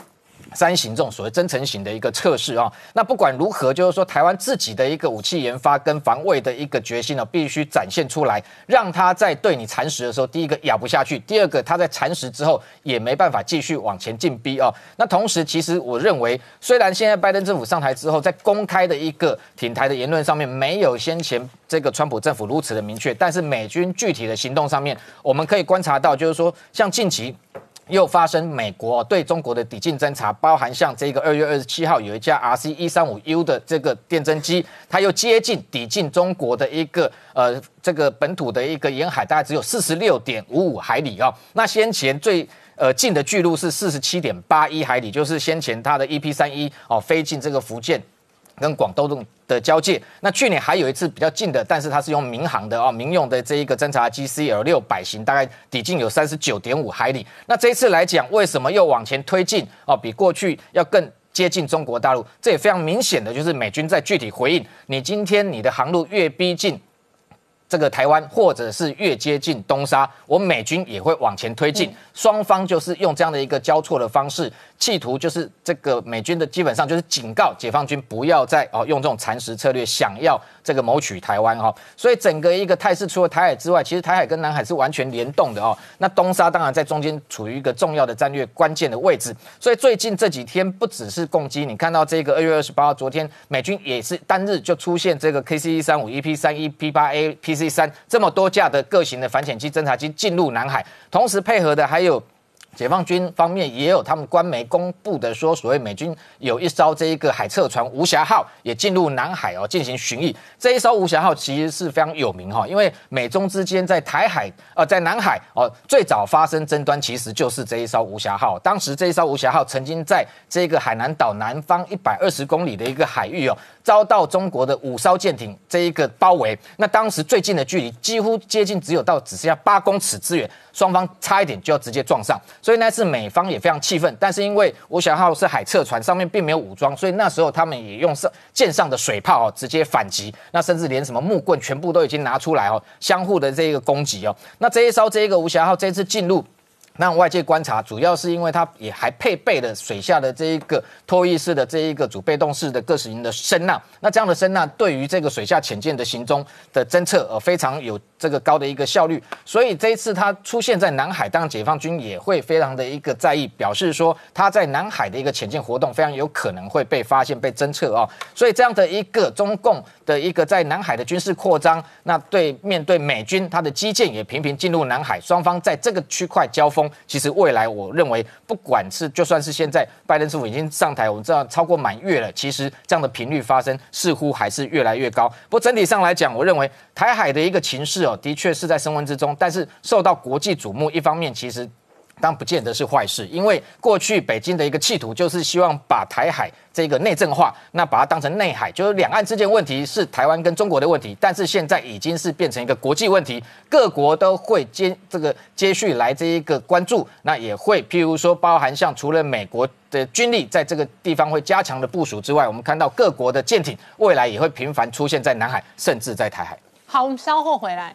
三型这种所谓增程型的一个测试啊，那不管如何，就是说台湾自己的一个武器研发跟防卫的一个决心呢，必须展现出来，让他在对你蚕食的时候，第一个咬不下去，第二个他在蚕食之后也没办法继续往前进逼啊。那同时，其实我认为，虽然现在拜登政府上台之后，在公开的一个挺台的言论上面没有先前这个川普政府如此的明确，但是美军具体的行动上面，我们可以观察到，就是说像近期。又发生美国对中国的抵近侦察，包含像这个二月二十七号有一架 RC 一三五 U 的这个电侦机，它又接近抵近中国的一个呃这个本土的一个沿海，大概只有四十六点五五海里啊。那先前最呃近的距路是四十七点八一海里，就是先前它的 EP 三一哦飞进这个福建。跟广东的交界，那去年还有一次比较近的，但是它是用民航的哦，民用的这一个侦察机 CL 六百型，大概底径有三十九点五海里。那这一次来讲，为什么又往前推进哦？比过去要更接近中国大陆，这也非常明显的就是美军在具体回应你今天你的航路越逼近。这个台湾，或者是越接近东沙，我美军也会往前推进。双方就是用这样的一个交错的方式，企图就是这个美军的基本上就是警告解放军不要再哦用这种蚕食策略，想要这个谋取台湾哈。所以整个一个态势，除了台海之外，其实台海跟南海是完全联动的哦。那东沙当然在中间处于一个重要的战略关键的位置。所以最近这几天不只是攻击，你看到这个二月二十八号，昨天美军也是单日就出现这个 KC 一三五、EP 三、EP 八 A、PC 三这么多架的各型的反潜机侦察机进入南海，同时配合的还还有。解放军方面也有他们官媒公布的说，所谓美军有一艘这一个海测船“无暇号”也进入南海哦进行巡弋。这一艘“无暇号”其实是非常有名哈，因为美中之间在台海呃在南海哦最早发生争端，其实就是这一艘“无暇号”。当时这一艘“无暇号”曾经在这个海南岛南方一百二十公里的一个海域哦，遭到中国的五艘舰艇这一个包围。那当时最近的距离几乎接近只有到只剩下八公尺之远，双方差一点就要直接撞上。所以那次美方也非常气愤，但是因为“无暇号”是海测船，上面并没有武装，所以那时候他们也用上舰上的水炮哦，直接反击。那甚至连什么木棍全部都已经拿出来哦，相互的这一个攻击哦。那这一艘这一个“无暇号”这次进入。那外界观察，主要是因为它也还配备了水下的这一个拖曳式的这一个主被动式的各型的声呐。那这样的声呐对于这个水下潜舰的行踪的侦测，呃，非常有这个高的一个效率。所以这一次它出现在南海，当然解放军也会非常的一个在意，表示说它在南海的一个潜舰活动非常有可能会被发现、被侦测哦。所以这样的一个中共的一个在南海的军事扩张，那对面对美军，它的基建也频频进入南海，双方在这个区块交锋。其实未来，我认为不管是就算是现在拜登政府已经上台，我们知道超过满月了，其实这样的频率发生似乎还是越来越高。不过整体上来讲，我认为台海的一个情势哦，的确是在升温之中，但是受到国际瞩目，一方面其实。但不见得是坏事，因为过去北京的一个企图就是希望把台海这个内政化，那把它当成内海，就是两岸之间问题是台湾跟中国的问题，但是现在已经是变成一个国际问题，各国都会接这个接续来这一个关注，那也会譬如说包含像除了美国的军力在这个地方会加强的部署之外，我们看到各国的舰艇未来也会频繁出现在南海，甚至在台海。好，我们稍后回来。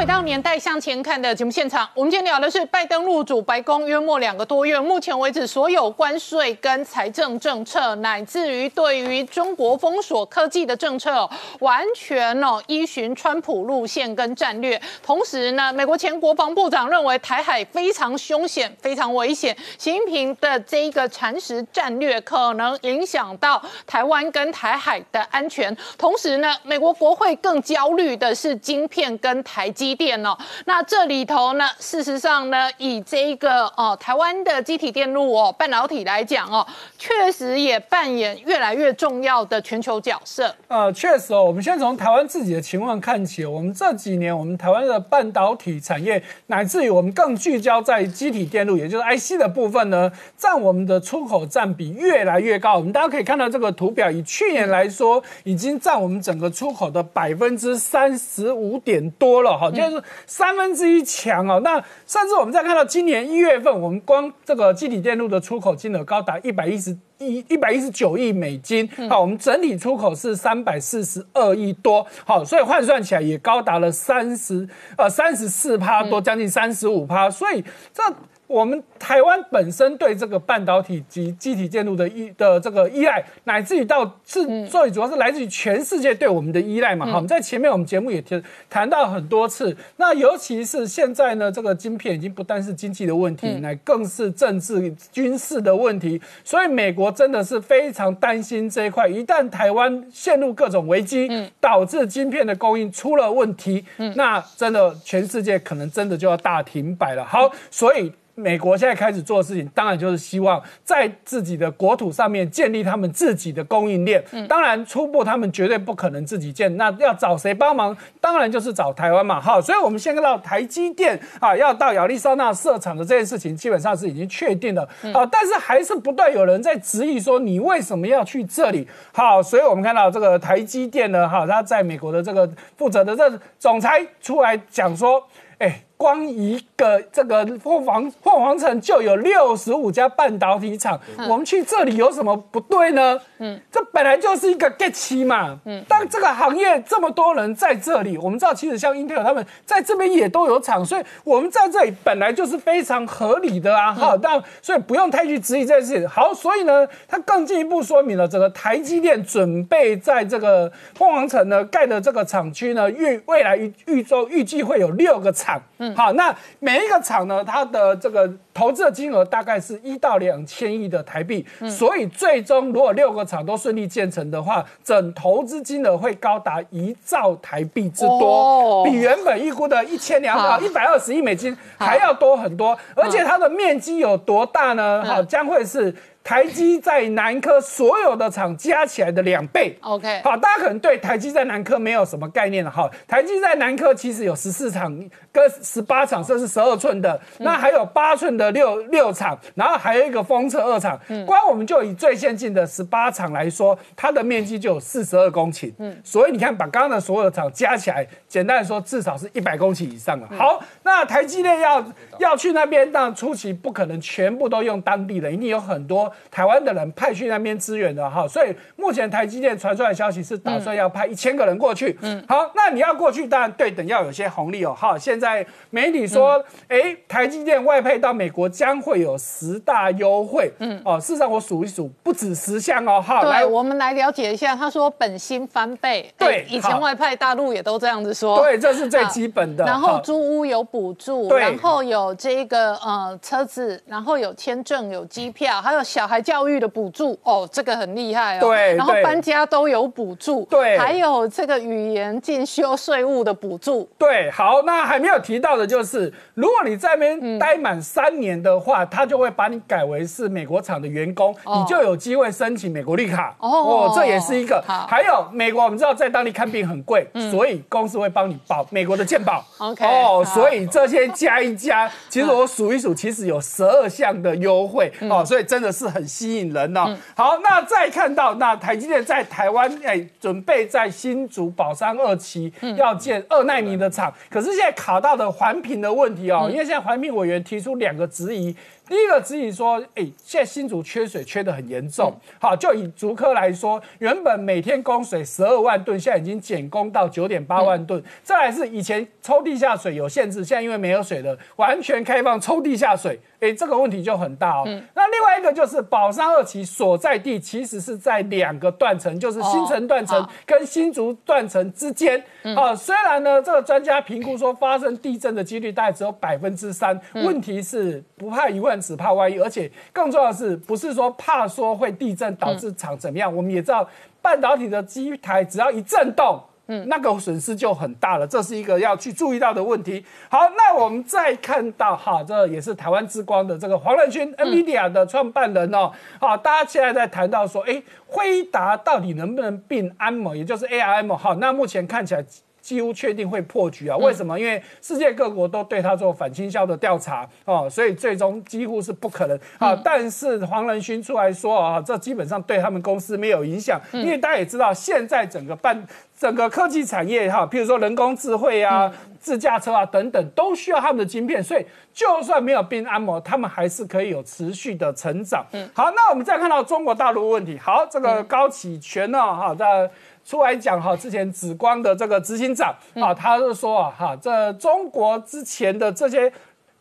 回到年代向前看的节目现场，我们今天聊的是拜登入主白宫约莫两个多月，目前为止所有关税跟财政政策，乃至于对于中国封锁科技的政策，完全哦依循川普路线跟战略。同时呢，美国前国防部长认为台海非常凶险、非常危险，习近平的这一个蚕食战略可能影响到台湾跟台海的安全。同时呢，美国国会更焦虑的是晶片跟台积电。哦，那这里头呢，事实上呢，以这个哦台湾的机体电路哦半导体来讲哦，确实也扮演越来越重要的全球角色。呃，确实哦，我们先从台湾自己的情况看起，我们这几年我们台湾的半导体产业，乃至于我们更聚焦在机体电路，也就是 IC 的部分呢，占我们的出口占比越来越高。我们大家可以看到这个图表，以去年来说，已经占我们整个出口的百分之三十五点多了哈，就是。三分之一强哦，那甚至我们再看到今年一月份，我们光这个基体电路的出口金额高达一百一十一一百一十九亿美金，好，我们整体出口是三百四十二亿多，好，所以换算起来也高达了三十呃三十四趴多，将近三十五趴，所以这。我们台湾本身对这个半导体及机体电路的依的这个依赖，乃至于到是最主要是来自于全世界对我们的依赖嘛。好，我们在前面我们节目也谈谈到很多次。那尤其是现在呢，这个晶片已经不单是经济的问题，乃更是政治军事的问题。所以美国真的是非常担心这一块，一旦台湾陷入各种危机，导致晶片的供应出了问题，那真的全世界可能真的就要大停摆了。好，所以。美国现在开始做的事情，当然就是希望在自己的国土上面建立他们自己的供应链。当然，初步他们绝对不可能自己建，那要找谁帮忙？当然就是找台湾嘛。好，所以我们先看到台积电啊，要到亚利桑那设厂的这件事情，基本上是已经确定了。啊，但是还是不断有人在质疑说，你为什么要去这里？好，所以我们看到这个台积电呢，哈，他在美国的这个负责的这总裁出来讲说，哎。光一个这个凤凰凤凰城就有六十五家半导体厂，我们去这里有什么不对呢？嗯，这本来就是一个 get 期嘛。嗯，当这个行业这么多人在这里，我们知道其实像 Intel 他们在这边也都有厂，所以我们在这里本来就是非常合理的啊。哈，那所以不用太去质疑这件事情。好，所以呢，它更进一步说明了整个台积电准备在这个凤凰城呢盖的这个厂区呢，预未来预预周预计会有六个厂。嗯，好，那每一个厂呢，它的这个投资的金额大概是一到两千亿的台币。所以最终如果六个厂都顺利建成的话，整投资金额会高达一兆台币之多，哦比原本预估的一千两百一百二十亿美金还要多很多。而且它的面积有多大呢？好，将会是台积在南科所有的厂加起来的两倍。OK 好，大家可能对台积在南科没有什么概念了哈。台积在南科其实有十四厂跟十八场这是十二寸的，那还有八寸的六六场，然后还有一个封测二厂。光我们就以最先进的十八场来说，它的面积就有四十二公顷。嗯，所以你看，把刚刚的所有厂加起来，简单的说，至少是一百公顷以上了。好，那台积电要要去那边，当然初期不可能全部都用当地的，一定有很多台湾的人派去那边支援的哈。所以目前台积电传出来的消息是打算要派一千个人过去。嗯，好，那你要过去，当然对等要有些红利哦。好，现在媒体说，哎、台积电外派到美国将会有十大优惠。嗯，哦，事实上我数一数，不止十项哦。好，对，我们来了解一下。他说本薪翻倍，对哎以前外派大陆也都这样子说。对，这是最基本的。然后租屋有补助，对然后有这个呃车子，然后有签证、有机票，还有小孩教育的补助哦，这个很厉害哦。对对然后搬家都有补助，对还有这个语言进修税务的补助。对，好，那还没有提到的就是，如果你在那嗯。边待满三年的话，他就会把你改为是美国厂的员工，哦。你就有机会申请美国绿卡。哦。这也是一个。还有美国，我们知道在当地看病很贵，所以公司会帮你保美国的健保。OK，哦，所以这些加一加，其实我数一数，其实有十二项的优惠嗯。哦，所以真的是很吸引人哦。好，那再看到那台积电在台湾哎，准备在新竹宝山二期嗯。要建二纳米的厂，可是现在卡到的环评的问题哦，嗯因为现在环评委员提出两个质疑。第一个质疑说，哎、现在新竹缺水缺得很严重。好，就以竹科来说，原本每天供水十二万吨，现在已经减供到九点八万吨。再来是以前抽地下水有限制，现在因为没有水了，完全开放抽地下水。哎，这个问题就很大哦。那另外一个就是宝山二期所在地其实是在两个断层，就是新城断层跟新竹断层之间。啊，虽然呢，这个专家评估说发生地震的几率大概只有百分之三，问题是不怕一万，只怕万一，而且更重要的是，不是说怕说会地震导致厂怎么样，我们也知道半导体的机台只要一震动。嗯，那个损失就很大了，这是一个要去注意到的问题。好，那我们再看到哈，这也是台湾之光的这个黄仁勋，NVIDIA 的创办人哦。好，大家现在在谈到说，哎，辉达到底能不能并 ARM，也就是 ARM？好，那目前看起来。几乎确定会破局啊？为什么？因为世界各国都对他做反倾销的调查哦，所以最终几乎是不可能啊。但是黄仁勋出来说啊，这基本上对他们公司没有影响，因为大家也知道，现在整个半整个科技产业哈，譬如说人工智慧啊、自驾车啊等等，都需要他们的晶片，所以就算没有并安摩，他们还是可以有持续的成长。好，那我们再看到中国大陆问题，好，这个高启全呢，哈，在。出来讲哈，之前紫光的这个执行长啊，他是说啊哈，这中国之前的这些。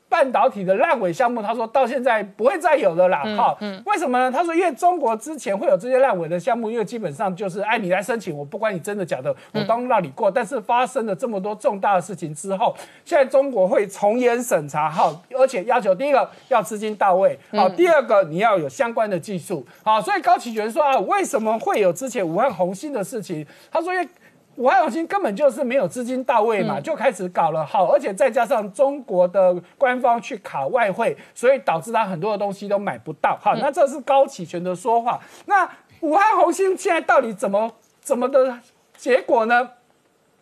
半导体的烂尾项目，他说到现在不会再有了啦。哈、为什么呢？他说因为中国之前会有这些烂尾的项目，因为基本上就是哎你来申请，我不管你真的假的，我都让你过。但是发生了这么多重大的事情之后，现在中国会从严审查，哈，而且要求第一个要资金到位，好，第二个你要有相关的技术，好，所以高启全说啊，为什么会有之前武汉红星的事情？他说因为。武汉红星根本就是没有资金到位嘛，就开始搞了好，而且再加上中国的官方去卡外汇，所以导致他很多的东西都买不到。好，那这是高启全的说法。那武汉红星现在到底怎么怎么的结果呢？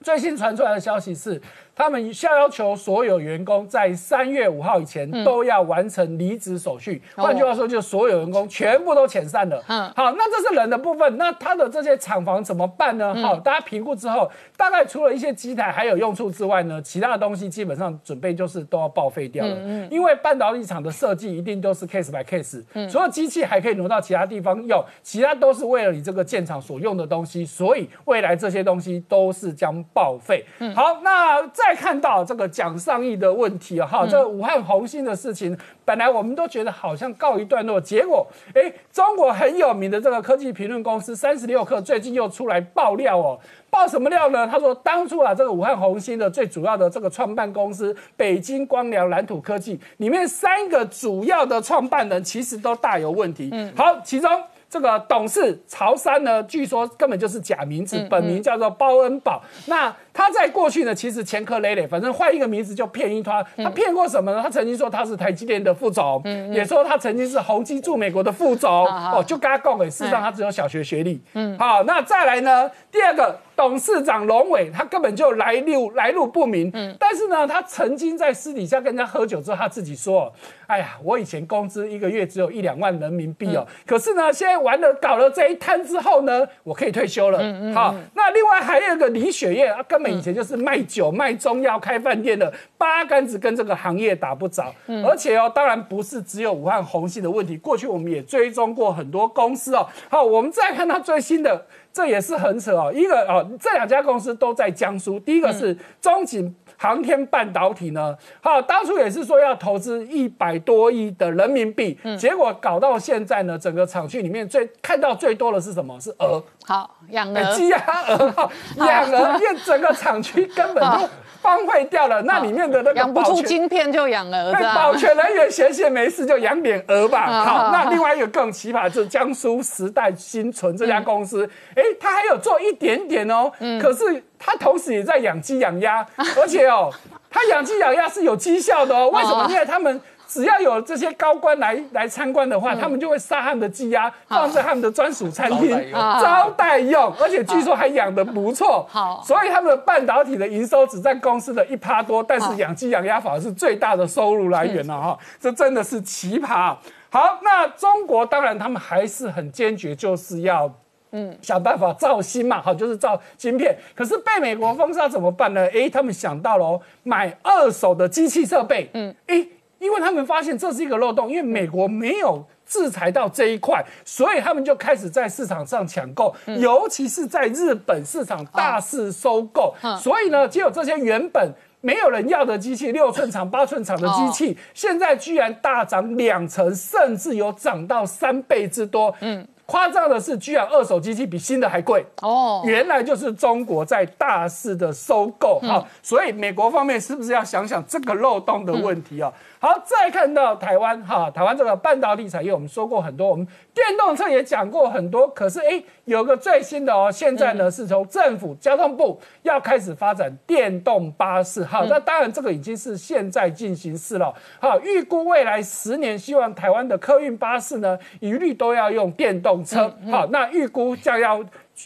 最新传出来的消息是，他们下要求所有员工在三月五号以前都要完成离职手续。换句话说，就所有员工全部都遣散了。嗯好，那这是人的部分，那他的这些厂房怎么办呢？好，大家评估之后，大概除了一些机台还有用处之外呢，其他的东西基本上准备就是都要报废掉了。嗯因为半导体厂的设计一定都是 case by case，所有机器还可以挪到其他地方用，其他都是为了你这个建厂所用的东西，所以未来这些东西都是将报废。好，那再看到这个蒋尚义的问题啊，哈，这个武汉红星的事情，本来我们都觉得好像告一段落，结果，哎，中国很有名的这个科技评论公司三十六氪最近又出来爆料哦。爆什么料呢？他说，当初啊，这个武汉红星的最主要的这个创办公司北京光良蓝图科技里面三个主要的创办人其实都大有问题。嗯，好，其中。这个董事曹山呢，据说根本就是假名字，本名叫做包恩宝。那他在过去呢，其实前科累累，反正换一个名字就骗一团。他骗过什么呢？他曾经说他是台积电的副总，也说他曾经是宏基驻美国的副总。哦，就跟他讲，哎，事实上他只有小学学历。嗯，好，那再来呢？第二个董事长龙伟，他根本就来路来路不明。嗯，但是呢，他曾经在私底下跟人家喝酒之后，他自己说：“哎呀，我以前工资一个月只有一两万人民币哦，可是呢，现在玩了搞了这一摊之后呢，我可以退休了。”嗯嗯。好，那另外还有一个李雪燕，啊，根本以前就是卖酒、卖中药、开饭店的，八竿子跟这个行业打不着。嗯。而且哦，当然不是只有武汉红系的问题，过去我们也追踪过很多公司哦。好，我们再看它最新的。这也是很扯哦，一个哦，这两家公司都在江苏。第一个是中景航天半导体呢，好，当初也是说要投资一百多亿的人民币，结果搞到现在呢，整个厂区里面最看到最多的是什么？是鹅，好养哎鹅，鸡鸭鹅，哈养鹅，因为整个厂区根本就荒废掉了，那里面的那个养不出晶片就养鹅，对保全人员闲闲没事就养点鹅吧。啊 好，好那另外一个更奇葩，就是江苏时代新存这家公司，哎，他还有做一点点哦，可是他同时也在养鸡养鸭，而且哦，他养鸡养鸭是有绩效的哦。为什么？哦因为他们。只要有这些高官来来参观的话，他们就会杀他们的鸡鸭，放在他们的专属餐厅招待用而且据说还养得不错。好所以他们的半导体的营收只占公司的一趴多，但是养鸡养鸭反而是最大的收入来源了哈，这真的是奇葩。好，那中国当然他们还是很坚决，就是要。嗯，想办法造芯嘛，好，就是造芯片。可是被美国封杀怎么办呢？诶，他们想到了哦，买二手的机器设备。嗯，诶，因为他们发现这是一个漏洞，因为美国没有制裁到这一块，所以他们就开始在市场上抢购，尤其是在日本市场大肆收购。所以呢，只有这些原本。没有人要的机器，六寸厂、八寸厂的机器，现在居然大涨两成，甚至有涨到三倍之多。嗯，夸张的是，居然二手机器比新的还贵。哦，原来就是中国在大肆的收购啊、所以美国方面是不是要想想这个漏洞的问题啊？好，再看到台湾哈，台湾这个半导体产业，我们说过很多，我们电动车也讲过很多，可是哎，有个最新的哦，现在呢是从政府交通部要开始发展电动巴士，好，那当然这个已经是现在进行式了，好，预估未来十年，希望台湾的客运巴士呢，一律都要用电动车，好，那预估将要。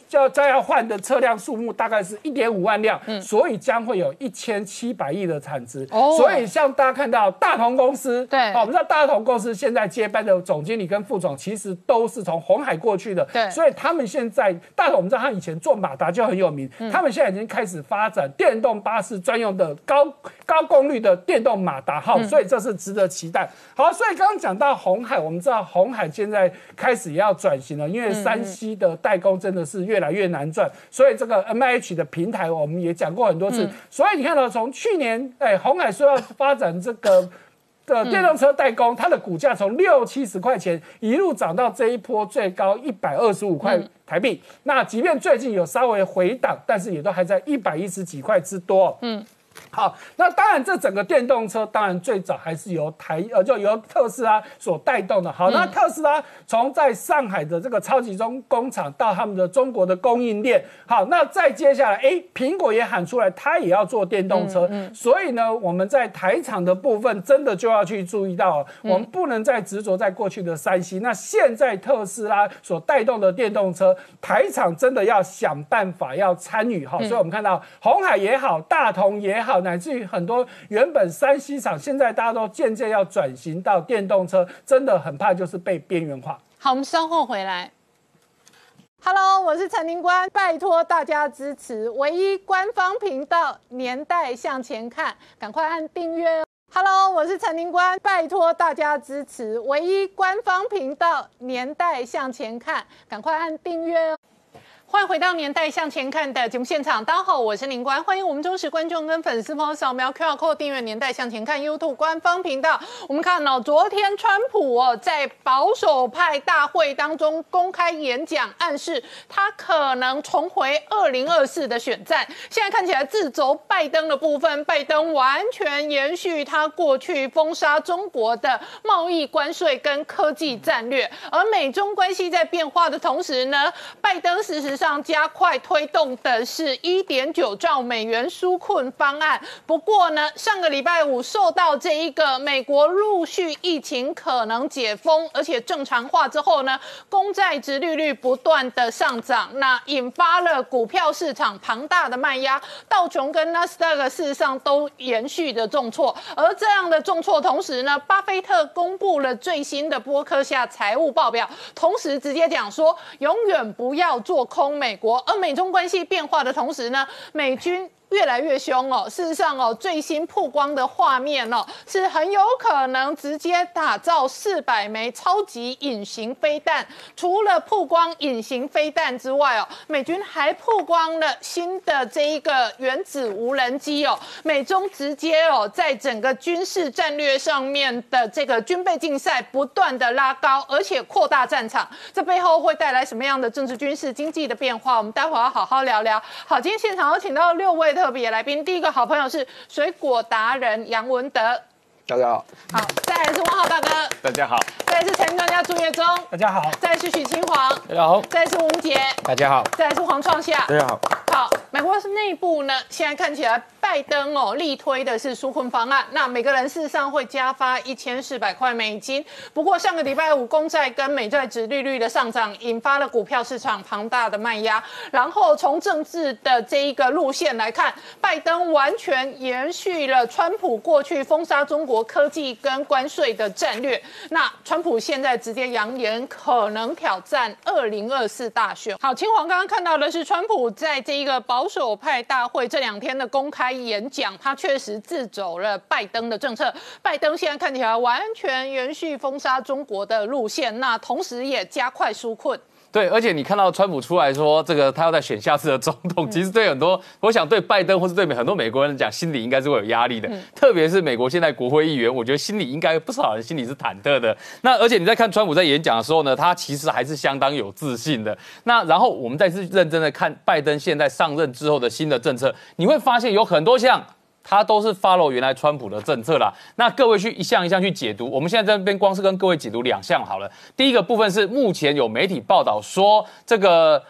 将将要换的车辆数目大概是一点五万辆，所以将会有一千七百亿的产值。哦所以像大家看到大同公司，对好我们知道大同公司现在接班的总经理跟副总其实都是从红海过去的，对所以他们现在大同我们知道他以前做马达就很有名，他们现在已经开始发展电动巴士专用的高高功率的电动马达，号，所以这是值得期待。好，所以刚刚讲到红海，我们知道红海现在开始也要转型了，因为山西的代工真的是越来越难赚，所以这个 M H 的平台我们也讲过很多次，所以你看到从去年，哎，红海说要发展这个。的电动车代工，它的股价从六七十块钱一路涨到这一波最高一百二十五块台币。那即便最近有稍微回档，但是也都还在一百一十几块之多。嗯。好，那当然，这整个电动车当然最早还是由台呃，就由特斯拉所带动的。好，那特斯拉从在上海的这个超级中工厂到他们的中国的供应链，好，那再接下来，哎，苹果也喊出来，它也要做电动车。嗯所以呢，我们在台厂的部分真的就要去注意到哦，我们不能再执着在过去的山西。那现在特斯拉所带动的电动车，台厂真的要想办法要参与哈。所以我们看到红海也好，大同也也好，乃至于很多原本山西厂，现在大家都渐渐要转型到电动车，真的很怕就是被边缘化。好，我们稍后回来。Hello，我是陈林官，拜托大家支持唯一官方频道《年代向前看》，赶快按订阅哦。Hello，我是陈林官，拜托大家支持唯一官方频道《年代向前看》，赶快按订阅哦。欢迎回到《年代向前看》的节目现场，大家好，我是林官，欢迎我们忠实观众跟粉丝朋友扫描 QR Code 订阅《年代向前看》YouTube 官方频道。我们看到昨天川普哦在保守派大会当中公开演讲，暗示他可能重回二零二四的选战。现在看起来自走拜登的部分，拜登完全延续他过去封杀中国的贸易关税跟科技战略，而美中关系在变化的同时呢，拜登事实。上加快推动的是一点九兆美元纾困方案。不过呢，上个礼拜五受到这一个美国陆续疫情可能解封，而且正常化之后呢，公债值利率不断的上涨，那引发了股票市场庞大的卖压。道琼跟纳斯达克事实上都延续的重挫。而这样的重挫同时呢，巴菲特公布了最新的波克夏财务报表，同时直接讲说，永远不要做空。美国，而美中关系变化的同时呢，美军。越来越凶哦！事实上哦，最新曝光的画面哦，是很有可能直接打造四百枚超级隐形飞弹。除了曝光隐形飞弹之外哦，美军还曝光了新的这一个原子无人机哦。美中直接哦，在整个军事战略上面的这个军备竞赛不断的拉高，而且扩大战场。这背后会带来什么样的政治、军事、经济的变化？我们待会要好好聊聊。好，今天现场有请到六位。特别来宾，第一个好朋友是水果达人杨文德，大家好。好，再来是汪浩大哥，大家好。再来是财经专家朱月忠，大家好。再来是许清煌，大家好。再来是吴杰，大家好。再来是黄创夏，大家好。好，美国是内部呢，现在看起来。拜登哦力推的是纾困方案，那每个人事实上会加发一千四百块美金。不过上个礼拜五公债跟美债值利率的上涨，引发了股票市场庞大的卖压。然后从政治的这一个路线来看，拜登完全延续了川普过去封杀中国科技跟关税的战略。那川普现在直接扬言可能挑战二零二四大选。好，青黄刚刚看到的是川普在这一个保守派大会这两天的公开。演讲，他确实自走了拜登的政策。拜登现在看起来完全延续封杀中国的路线，那同时也加快纾困。对，而且你看到川普出来说，这个他要在选下次的总统，其实对很多，我想对拜登或是对很多美国人讲，心里应该是会有压力的。特别是美国现在国会议员，我觉得心里应该不少人心里是忐忑的。那而且你在看川普在演讲的时候呢，他其实还是相当有自信的。那然后我们再次认真的看拜登现在上任之后的新的政策，你会发现有很多像。他都是 follow 原来川普的政策啦。那各位去一项一项去解读，我们现在这边光是跟各位解读两项好了。第一个部分是目前有媒体报道说这个。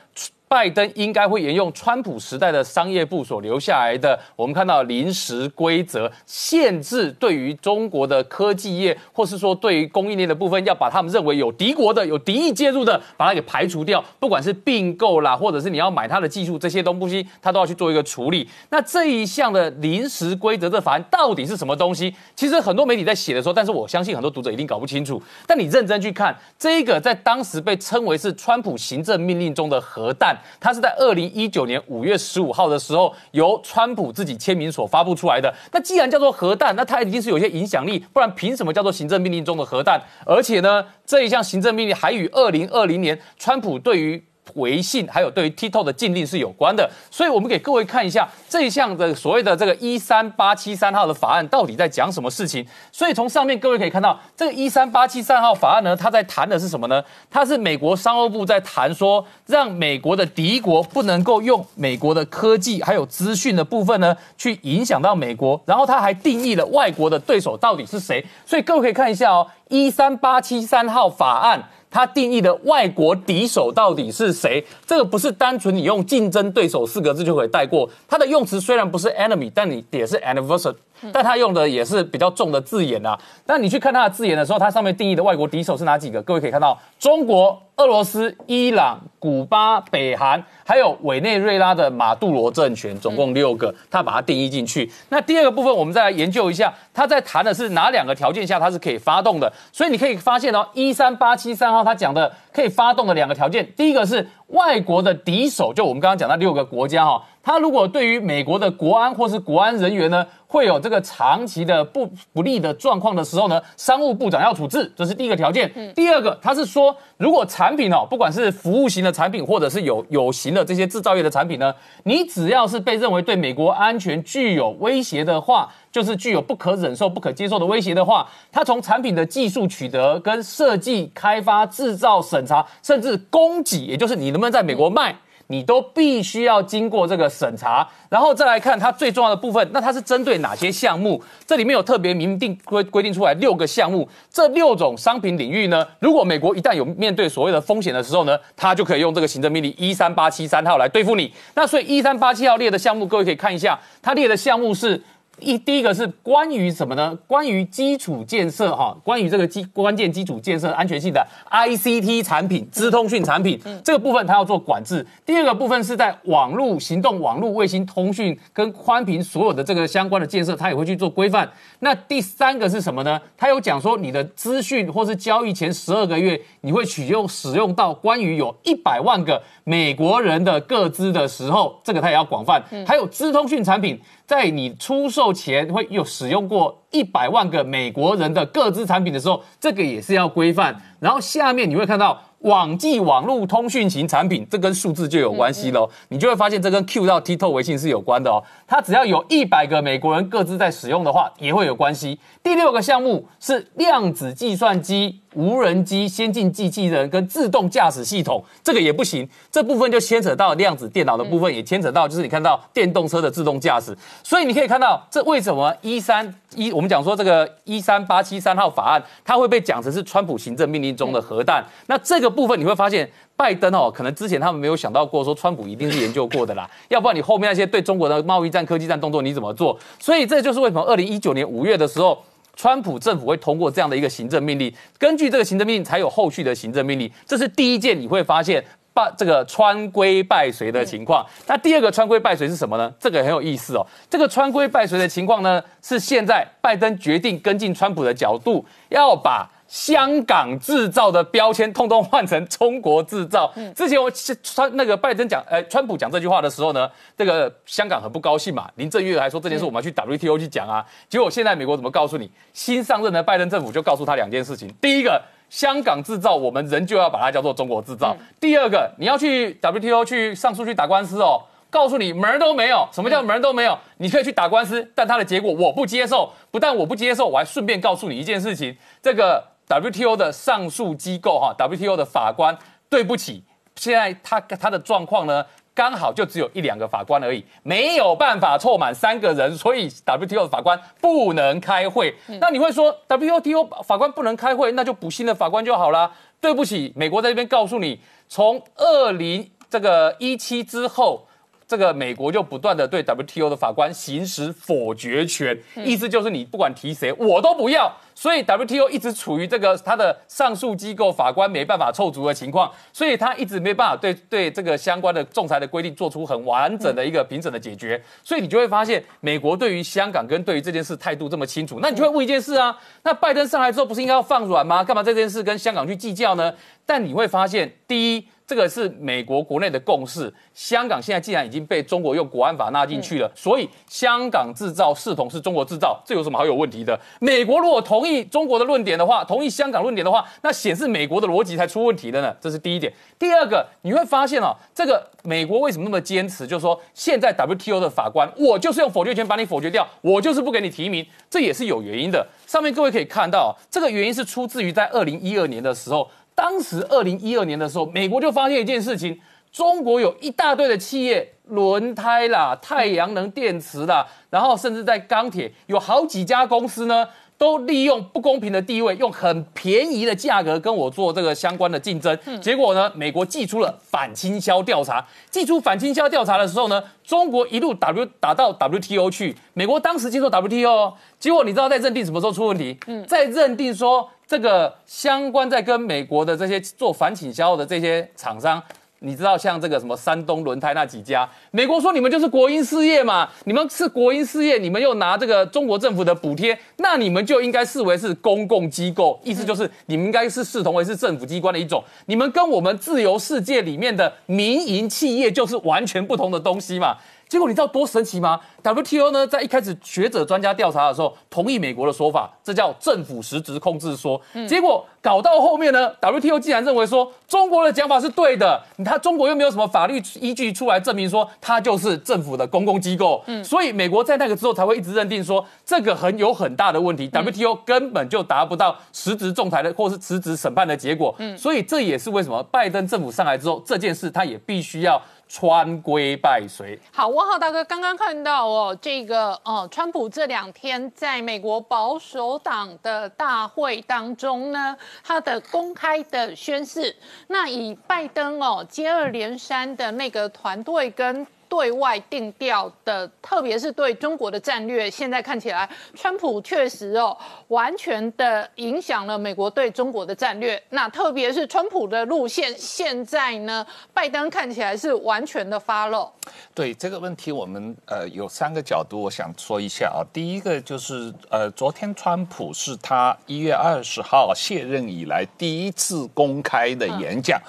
拜登应该会沿用川普时代的商业部所留下来的，我们看到临时规则限制对于中国的科技业，或是说对于供应链的部分，要把他们认为有敌国的、有敌意介入的，把它给排除掉。不管是并购啦，或者是你要买它的技术，这些东西他都要去做一个处理。那这一项的临时规则这法案到底是什么东西？其实很多媒体在写的时候，但是我相信很多读者一定搞不清楚。但你认真去看，这一个在当时被称为是川普行政命令中的核弹。它是在二零一九年五月十五号的时候，由川普自己签名所发布出来的。那既然叫做核弹，那它一定是有些影响力，不然凭什么叫做行政命令中的核弹？而且呢，这一项行政命令还与二零二零年川普对于微信还有对于 TikTok 的禁令是有关的，所以我们给各位看一下这一项的所谓的这个一三八七三号的法案到底在讲什么事情。所以从上面各位可以看到，这个一三八七三号法案呢，它在谈的是什么呢？它是美国商务部在谈说，让美国的敌国不能够用美国的科技还有资讯的部分呢，去影响到美国。然后它还定义了外国的对手到底是谁。所以各位可以看一下哦，一三八七三号法案。它定义的外国敌手到底是谁？这个不是单纯你用竞争对手四个字就可以带过。它的用词虽然不是 enemy，但你也是 anniversary。但他用的也是比较重的字眼啊。那你去看他的字眼的时候，它上面定义的外国敌手是哪几个？各位可以看到，中国、俄罗斯、伊朗、古巴、北韩，还有委内瑞拉的马杜罗政权，总共六个，他把它定义进去。那第二个部分，我们再来研究一下，他在谈的是哪两个条件下它是可以发动的。所以你可以发现哦，一三八七三号他讲的可以发动的两个条件，第一个是外国的敌手，就我们刚刚讲那六个国家哈，他如果对于美国的国安或是国安人员呢，会有这个长期的不不利的状况的时候呢，商务部长要处置，这是第一个条件。第二个，他是说，如果产品哦，不管是服务型的产品，或者是有有形的这些制造业的产品呢，你只要是被认为对美国安全具有威胁的话，就是具有不可忍受、不可接受的威胁的话，它从产品的技术取得、跟设计、开发、制造、审查，甚至供给，也就是你能不能在美国卖。你都必须要经过这个审查，然后再来看它最重要的部分。那它是针对哪些项目？这里面有特别明定规规定出来六个项目，这六种商品领域呢，如果美国一旦有面对所谓的风险的时候呢，它就可以用这个行政命令一三八七三号来对付你。那所以一三八七号列的项目，各位可以看一下，它列的项目是。一第一个是关于什么呢？关于基础建设哈，关于这个基关键基础建设安全性的 ICT 产品、资通讯产品这个部分，它要做管制。第二个部分是在网络、行动网络、卫星通讯跟宽频所有的这个相关的建设，它也会去做规范。那第三个是什么呢？它有讲说你的资讯或是交易前十二个月，你会取用使用到关于有一百万个美国人的各资的时候，这个它也要广泛。还有资通讯产品，在你出售前会有使用过一百万个美国人的各资产品的时候，这个也是要规范。然后下面你会看到网际网络通讯型产品，这跟数字就有关系喽。你就会发现这跟 Q 到 T 透微信是有关的哦。它只要有一百个美国人各自在使用的话，也会有关系。第六个项目是量子计算机、无人机、先进机器人跟自动驾驶系统，这个也不行。这部分就牵扯到量子电脑的部分，也牵扯到就是你看到电动车的自动驾驶。所以你可以看到，这为什么一三一我我们讲说这个一三八七三号法案，它会被讲成是川普行政命令中的核弹。那这个部分你会发现。拜登哦，可能之前他们没有想到过，说川普一定是研究过的啦，要不然你后面那些对中国的贸易战、科技战动作你怎么做？所以这就是为什么二零一九年五月的时候，川普政府会通过这样的一个行政命令，根据这个行政命令才有后续的行政命令，这是第一件你会发现把这个川规拜随的情况。那第二个川规拜随是什么呢？这个很有意思哦，这个川规拜随的情况呢，是现在拜登决定跟进川普的角度，要把。香港制造的标签通通换成中国制造。之前我川那个拜登讲，呃，川普讲这句话的时候呢，这个香港很不高兴嘛。林郑月娥还说这件事我们要去 WTO 去讲啊。结果现在美国怎么告诉你？新上任的拜登政府就告诉他两件事情：第一个，香港制造我们仍旧要把它叫做中国制造；第二个，你要去 WTO 去上诉去打官司哦，告诉你门儿都没有。什么叫门儿都没有？你可以去打官司，但它的结果我不接受。不但我不接受，我还顺便告诉你一件事情：这个。WTO 的上诉机构哈，WTO 的法官，对不起，现在他他的状况呢，刚好就只有一两个法官而已，没有办法凑满三个人，所以 WTO 的法官不能开会。那你会说 WTO 法官不能开会，那就补新的法官就好啦？对不起，美国在这边告诉你，从二零这个一七之后。这个美国就不断的对 WTO 的法官行使否决权，意思就是你不管提谁，我都不要。所以 WTO 一直处于这个他的上诉机构法官没办法凑足的情况，所以他一直没办法对对这个相关的仲裁的规定做出很完整的一个平整的解决。所以你就会发现，美国对于香港跟对于这件事态度这么清楚，那你就会问一件事啊，那拜登上来之后不是应该要放软吗？干嘛这件事跟香港去计较呢？但你会发现，第一。这个是美国国内的共识。香港现在既然已经被中国用国安法纳进去了，所以香港制造视同是中国制造，这有什么好有问题的？美国如果同意中国的论点的话，同意香港论点的话，那显示美国的逻辑才出问题的呢。这是第一点。第二个，你会发现哦，这个美国为什么那么坚持？就是说，现在 WTO 的法官，我就是用否决权把你否决掉，我就是不给你提名，这也是有原因的。上面各位可以看到，这个原因是出自于在二零一二年的时候。当时二零一二年的时候，美国就发现一件事情：中国有一大堆的企业，轮胎啦、太阳能电池啦，然后甚至在钢铁有好几家公司呢，都利用不公平的地位，用很便宜的价格跟我做这个相关的竞争。结果呢，美国寄出了反倾销调查。寄出反倾销调查的时候呢，中国一路 W 打到 WTO 去，美国当时接受 WTO，结果你知道在认定什么时候出问题？嗯在认定说这个相关在跟美国的这些做反倾销的这些厂商。你知道像这个什么山东轮胎那几家，美国说你们就是国营事业嘛，你们是国营事业，你们又拿这个中国政府的补贴，那你们就应该视为是公共机构，意思就是你们应该是视同为是政府机关的一种，你们跟我们自由世界里面的民营企业就是完全不同的东西嘛。结果你知道多神奇吗？WTO 呢，在一开始学者专家调查的时候，同意美国的说法，这叫政府实质控制说。结果搞到后面呢，WTO 竟然认为说中国的讲法是对的，他中国又没有什么法律依据出来证明说他就是政府的公共机构，所以美国在那个之后才会一直认定说这个很有很大的问题，WTO 根本就达不到实质仲裁的或是实质审判的结果。所以这也是为什么拜登政府上来之后，这件事他也必须要。川规败随。好，我好大哥刚刚看到哦，这个哦，川普这两天在美国保守党的大会当中呢，他的公开的宣誓，那以拜登哦接二连三的那个团队跟。对外定调的，特别是对中国的战略，现在看起来，川普确实哦，完全的影响了美国对中国的战略。那特别是川普的路线，现在呢，拜登看起来是完全的发漏。对这个问题，我们呃有三个角度，我想说一下啊。第一个就是呃，昨天川普是他一月二十号卸任以来第一次公开的演讲。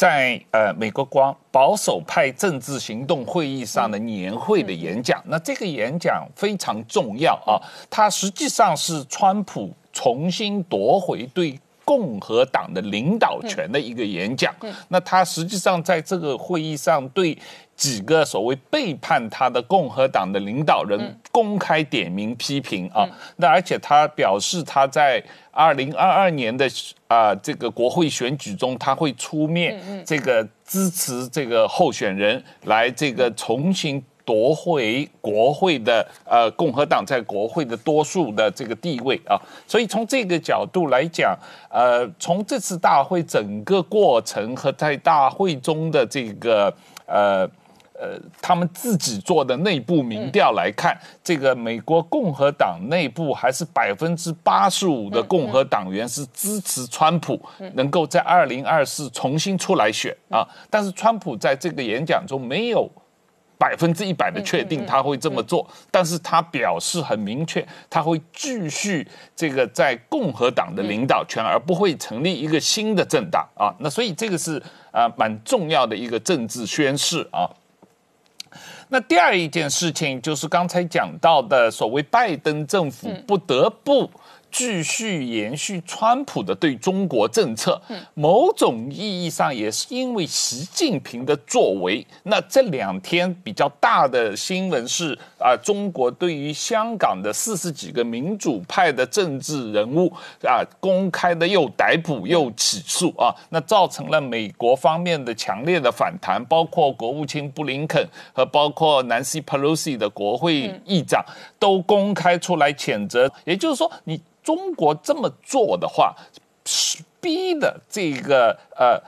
在呃美国光保守派政治行动会议上的年会的演讲，那这个演讲非常重要啊，它实际上是川普重新夺回对共和党的领导权的一个演讲。那他实际上在这个会议上对几个所谓背叛他的共和党的领导人公开点名批评啊，那而且他表示他在。二零二二年的啊，这个国会选举中，他会出面这个支持这个候选人来这个重新夺回国会的呃共和党在国会的多数的这个地位啊。所以从这个角度来讲，呃，从这次大会整个过程和在大会中的这个呃。呃，他们自己做的内部民调来看，这个美国共和党内部还是百分之八十五的共和党员是支持川普能够在二零二四重新出来选啊。但是川普在这个演讲中没有百分之一百的确定他会这么做，但是他表示很明确，他会继续这个在共和党的领导权，而不会成立一个新的政党啊。那所以这个是啊蛮重要的一个政治宣誓啊。那第二一件事情就是刚才讲到的，所谓拜登政府不得不。继续延续川普的对中国政策，某种意义上也是因为习近平的作为。那这两天比较大的新闻是啊，中国对于香港的四十几个民主派的政治人物啊，公开的又逮捕又起诉啊，那造成了美国方面的强烈的反弹，包括国务卿布林肯和包括南希·佩洛西的国会议长都公开出来谴责。也就是说，你。中国这么做的话，是逼的这个呃，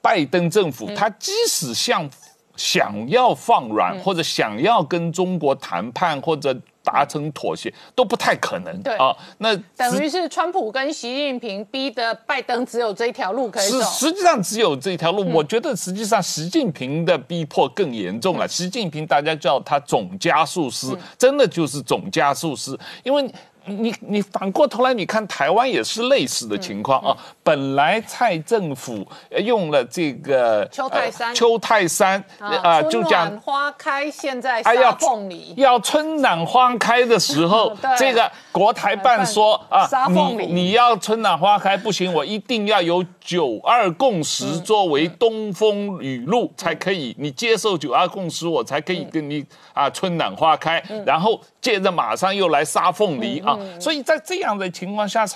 拜登政府，他即使想想要放软或者想要跟中国谈判或者达成妥协，都不太可能。对啊，那等于是川普跟习近平逼的拜登只有这一条路可以走。实际上只有这一条路，我觉得实际上习近平的逼迫更严重了。习近平大家叫他总加速师，真的就是总加速师，因为。你你反过头来，你看台湾也是类似的情况啊。本来蔡政府用了这个秋泰山，秋泰山啊，就讲花开，现在杀凤梨，要春暖花开的时候，这个国台办说啊，你你要春暖花开不行，我一定要有九二共识作为东风雨露才可以，你接受九二共识，我才可以跟你啊春暖花开，然后接着马上又来杀凤梨啊。所以在这样的情况下，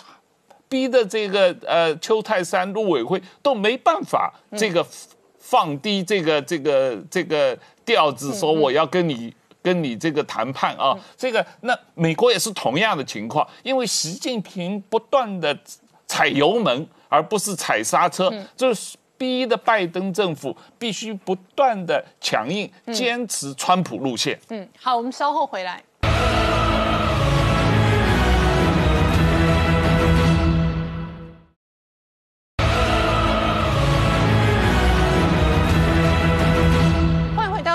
逼的这个呃邱泰山陆委会都没办法，这个放低这个这个这个调子，说我要跟你。跟你这个谈判啊。这个那美国也是同样的情况，因为习近平不断的踩油门，而不是踩刹车，就是逼的拜登政府必须不断的强硬，坚持川普路线。嗯，好，我们稍后回来。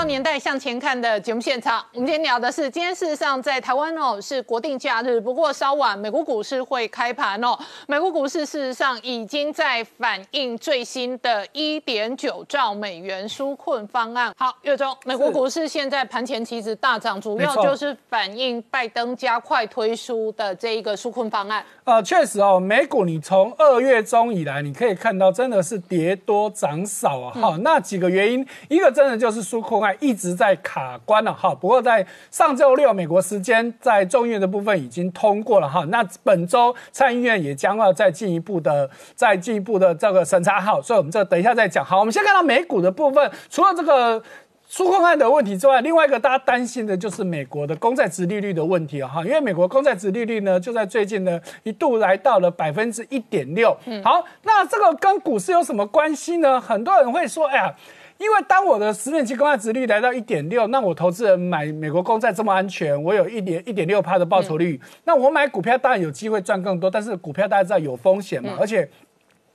到年代向前看的节目现场。我们今天聊的是，今天事实上在台湾哦是国定假日，不过稍晚美国股市会开盘哦。美国股市事实上已经在反映最新的一点九兆美元纾困方案。好，岳中，美国股市现在盘前其实大涨，主要就是反映拜登加快推出的这一个纾困方案。呃，确实哦，美股你从二月中以来，你可以看到真的是跌多涨少啊。哈、那几个原因，一个真的就是纾困案一直在卡关了哈。不过在上周六美国时间，在众议院的部分已经通过了哈。那本周参议院也将要再进一步的、再进一步的这个审查好，所以我们这等一下再讲。好，我们先看到美股的部分，除了这个。纾困案的问题之外，另外一个大家担心的就是美国的公债值利率的问题啊哈，因为美国公债值利率呢，就在最近呢一度来到了百分之一点六。好，那这个跟股市有什么关系呢？很多人会说，哎呀。因为当我的十年期公债值率来到一点六，那我投资人买美国公债这么安全，我有一点一点六趴的报酬率，那我买股票当然有机会赚更多，但是股票大家知道有风险嘛，而且。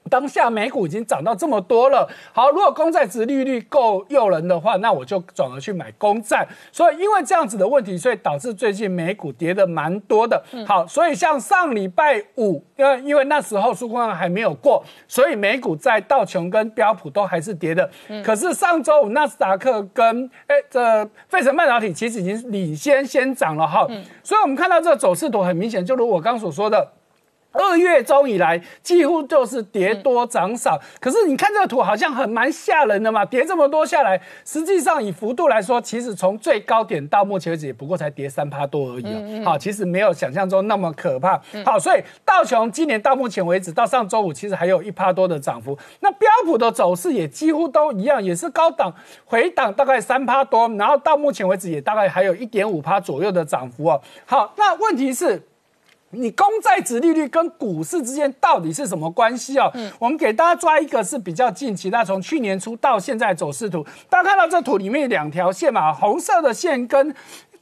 当下美股已经涨到这么多了，好，如果公债值利率够诱人的话，那我就转而去买公债。所以因为这样子的问题，所以导致最近美股跌的蛮多的。好，所以像上礼拜五，因为因为那时候纾困案还没有过，所以美股在道琼跟标普都还是跌的。可是上周五纳斯达克跟哎这费城半导体其实已经领先先涨了哈。所以我们看到这个走势图很明显，就如我刚刚所说的。二月中以来，几乎就是跌多涨少。可是你看这个图，好像很蛮吓人的嘛，跌这么多下来，实际上以幅度来说，其实从最高点到目前为止，也不过才跌三趴多而已哦。好，其实没有想象中那么可怕。好，所以道琼今年到目前为止，到上周五其实还有一趴多的涨幅。那标普的走势也几乎都一样，也是高档回档大概三趴多，然后到目前为止也大概还有一点五趴左右的涨幅哦。好，那问题是。你公债值利率跟股市之间到底是什么关系哦？我们给大家抓一个是比较近期，那从去年初到现在走势图，大家看到这图里面有两条线嘛，红色的线跟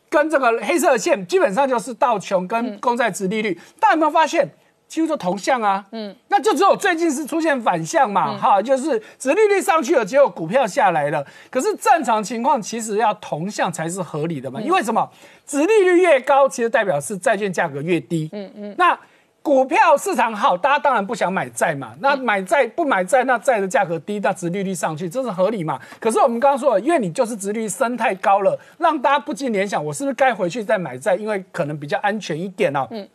跟这个黑色的线，基本上就是道琼跟公债值利率，大家有没有发现？几乎都同向啊，嗯，那就只有最近是出现反向嘛，哈，就是殖利率上去了，结果股票下来了。可是正常情况其实要同向才是合理的嘛，因为什么？殖利率越高，其实代表是债券价格越低，嗯嗯。那股票市场好，大家当然不想买债嘛，那买债不买债，那债的价格低，那殖利率上去，这是合理嘛？可是我们刚刚说了，因为你就是殖利率升太高了，让大家不禁联想，我是不是该回去再买债？因为可能比较安全一点哦，嗯。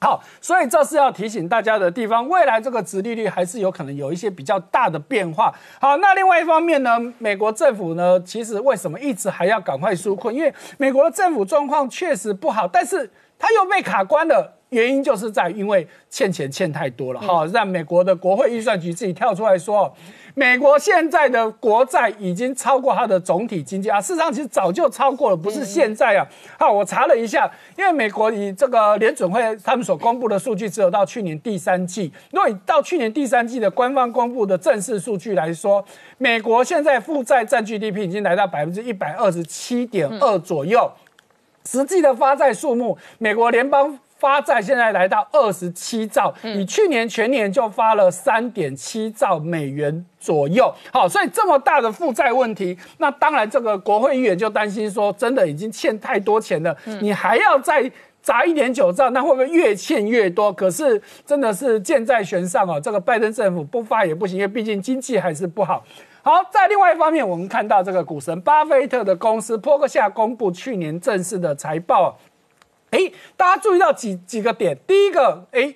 好，所以这是要提醒大家的地方。未来这个殖利率还是有可能有一些比较大的变化。好，那另外一方面呢，美国政府呢，其实为什么一直还要赶快纾困？因为美国的政府状况确实不好，但是它又被卡关了。原因就是在因为欠钱欠太多了，哈，让美国的国会预算局自己跳出来说，美国现在的国债已经超过它的总体经济啊，事实上其实早就超过了，不是现在啊。好，我查了一下，因为美国以这个联准会他们所公布的数据，只有到去年第三季。如果以到去年第三季的官方公布的正式数据来说，美国现在负债占 GDP 已经来到百分之一百二十七点二左右，实际的发债数目，美国联邦。发债现在来到二十七兆，你去年全年就发了三点七兆美元左右。好，所以这么大的负债问题，那当然这个国会议员就担心说，真的已经欠太多钱了，你还要再砸一点九兆，那会不会越欠越多？可是真的是箭在弦上哦，这个拜登政府不发也不行，因为毕竟经济还是不好。好，在另外一方面，我们看到这个股神巴菲特的公司波克夏公布去年正式的财报。哎，大家注意到几几个点？第一个，哎，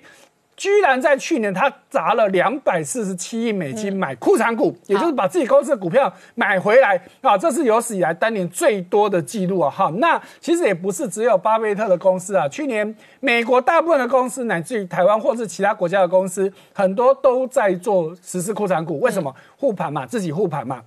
居然在去年他砸了两百四十七亿美金买库藏股，也就是把自己公司的股票买回来啊，这是有史以来当年最多的记录啊！哈，那其实也不是只有巴菲特的公司啊，去年美国大部分的公司，乃至于台湾或是其他国家的公司，很多都在做实施库藏股。为什么护盘嘛？自己护盘嘛。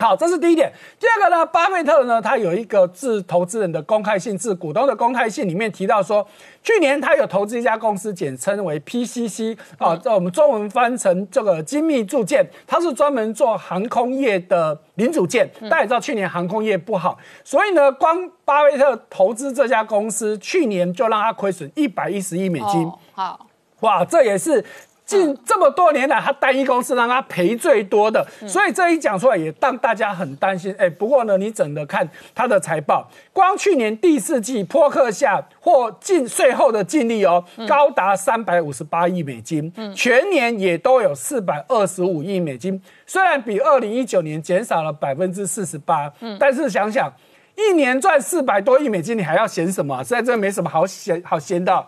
好，这是第一点。第二个呢，巴菲特呢，他有一个致投资人的公开信，致股东的公开信里面提到说，去年他有投资一家公司，简称为 PCC 啊，这我们中文翻成这个精密铸件，它是专门做航空业的零组件。大家也知道去年航空业不好，所以呢，光巴菲特投资这家公司，去年就让他亏损一百一十亿美金。哦好，哇，这也是近这么多年来，他单一公司让他赔最多的，所以这一讲出来也让大家很担心。哎，不过呢，你整的看他的财报，光去年第四季波克夏或净税后的净利哦，高达三百五十八亿美金，全年也都有四百二十五亿美金，虽然比二零一九年减少了百分之四十八，但是想想。一年赚四百多亿美金，你还要嫌什么啊？实在真没什么好嫌好嫌的。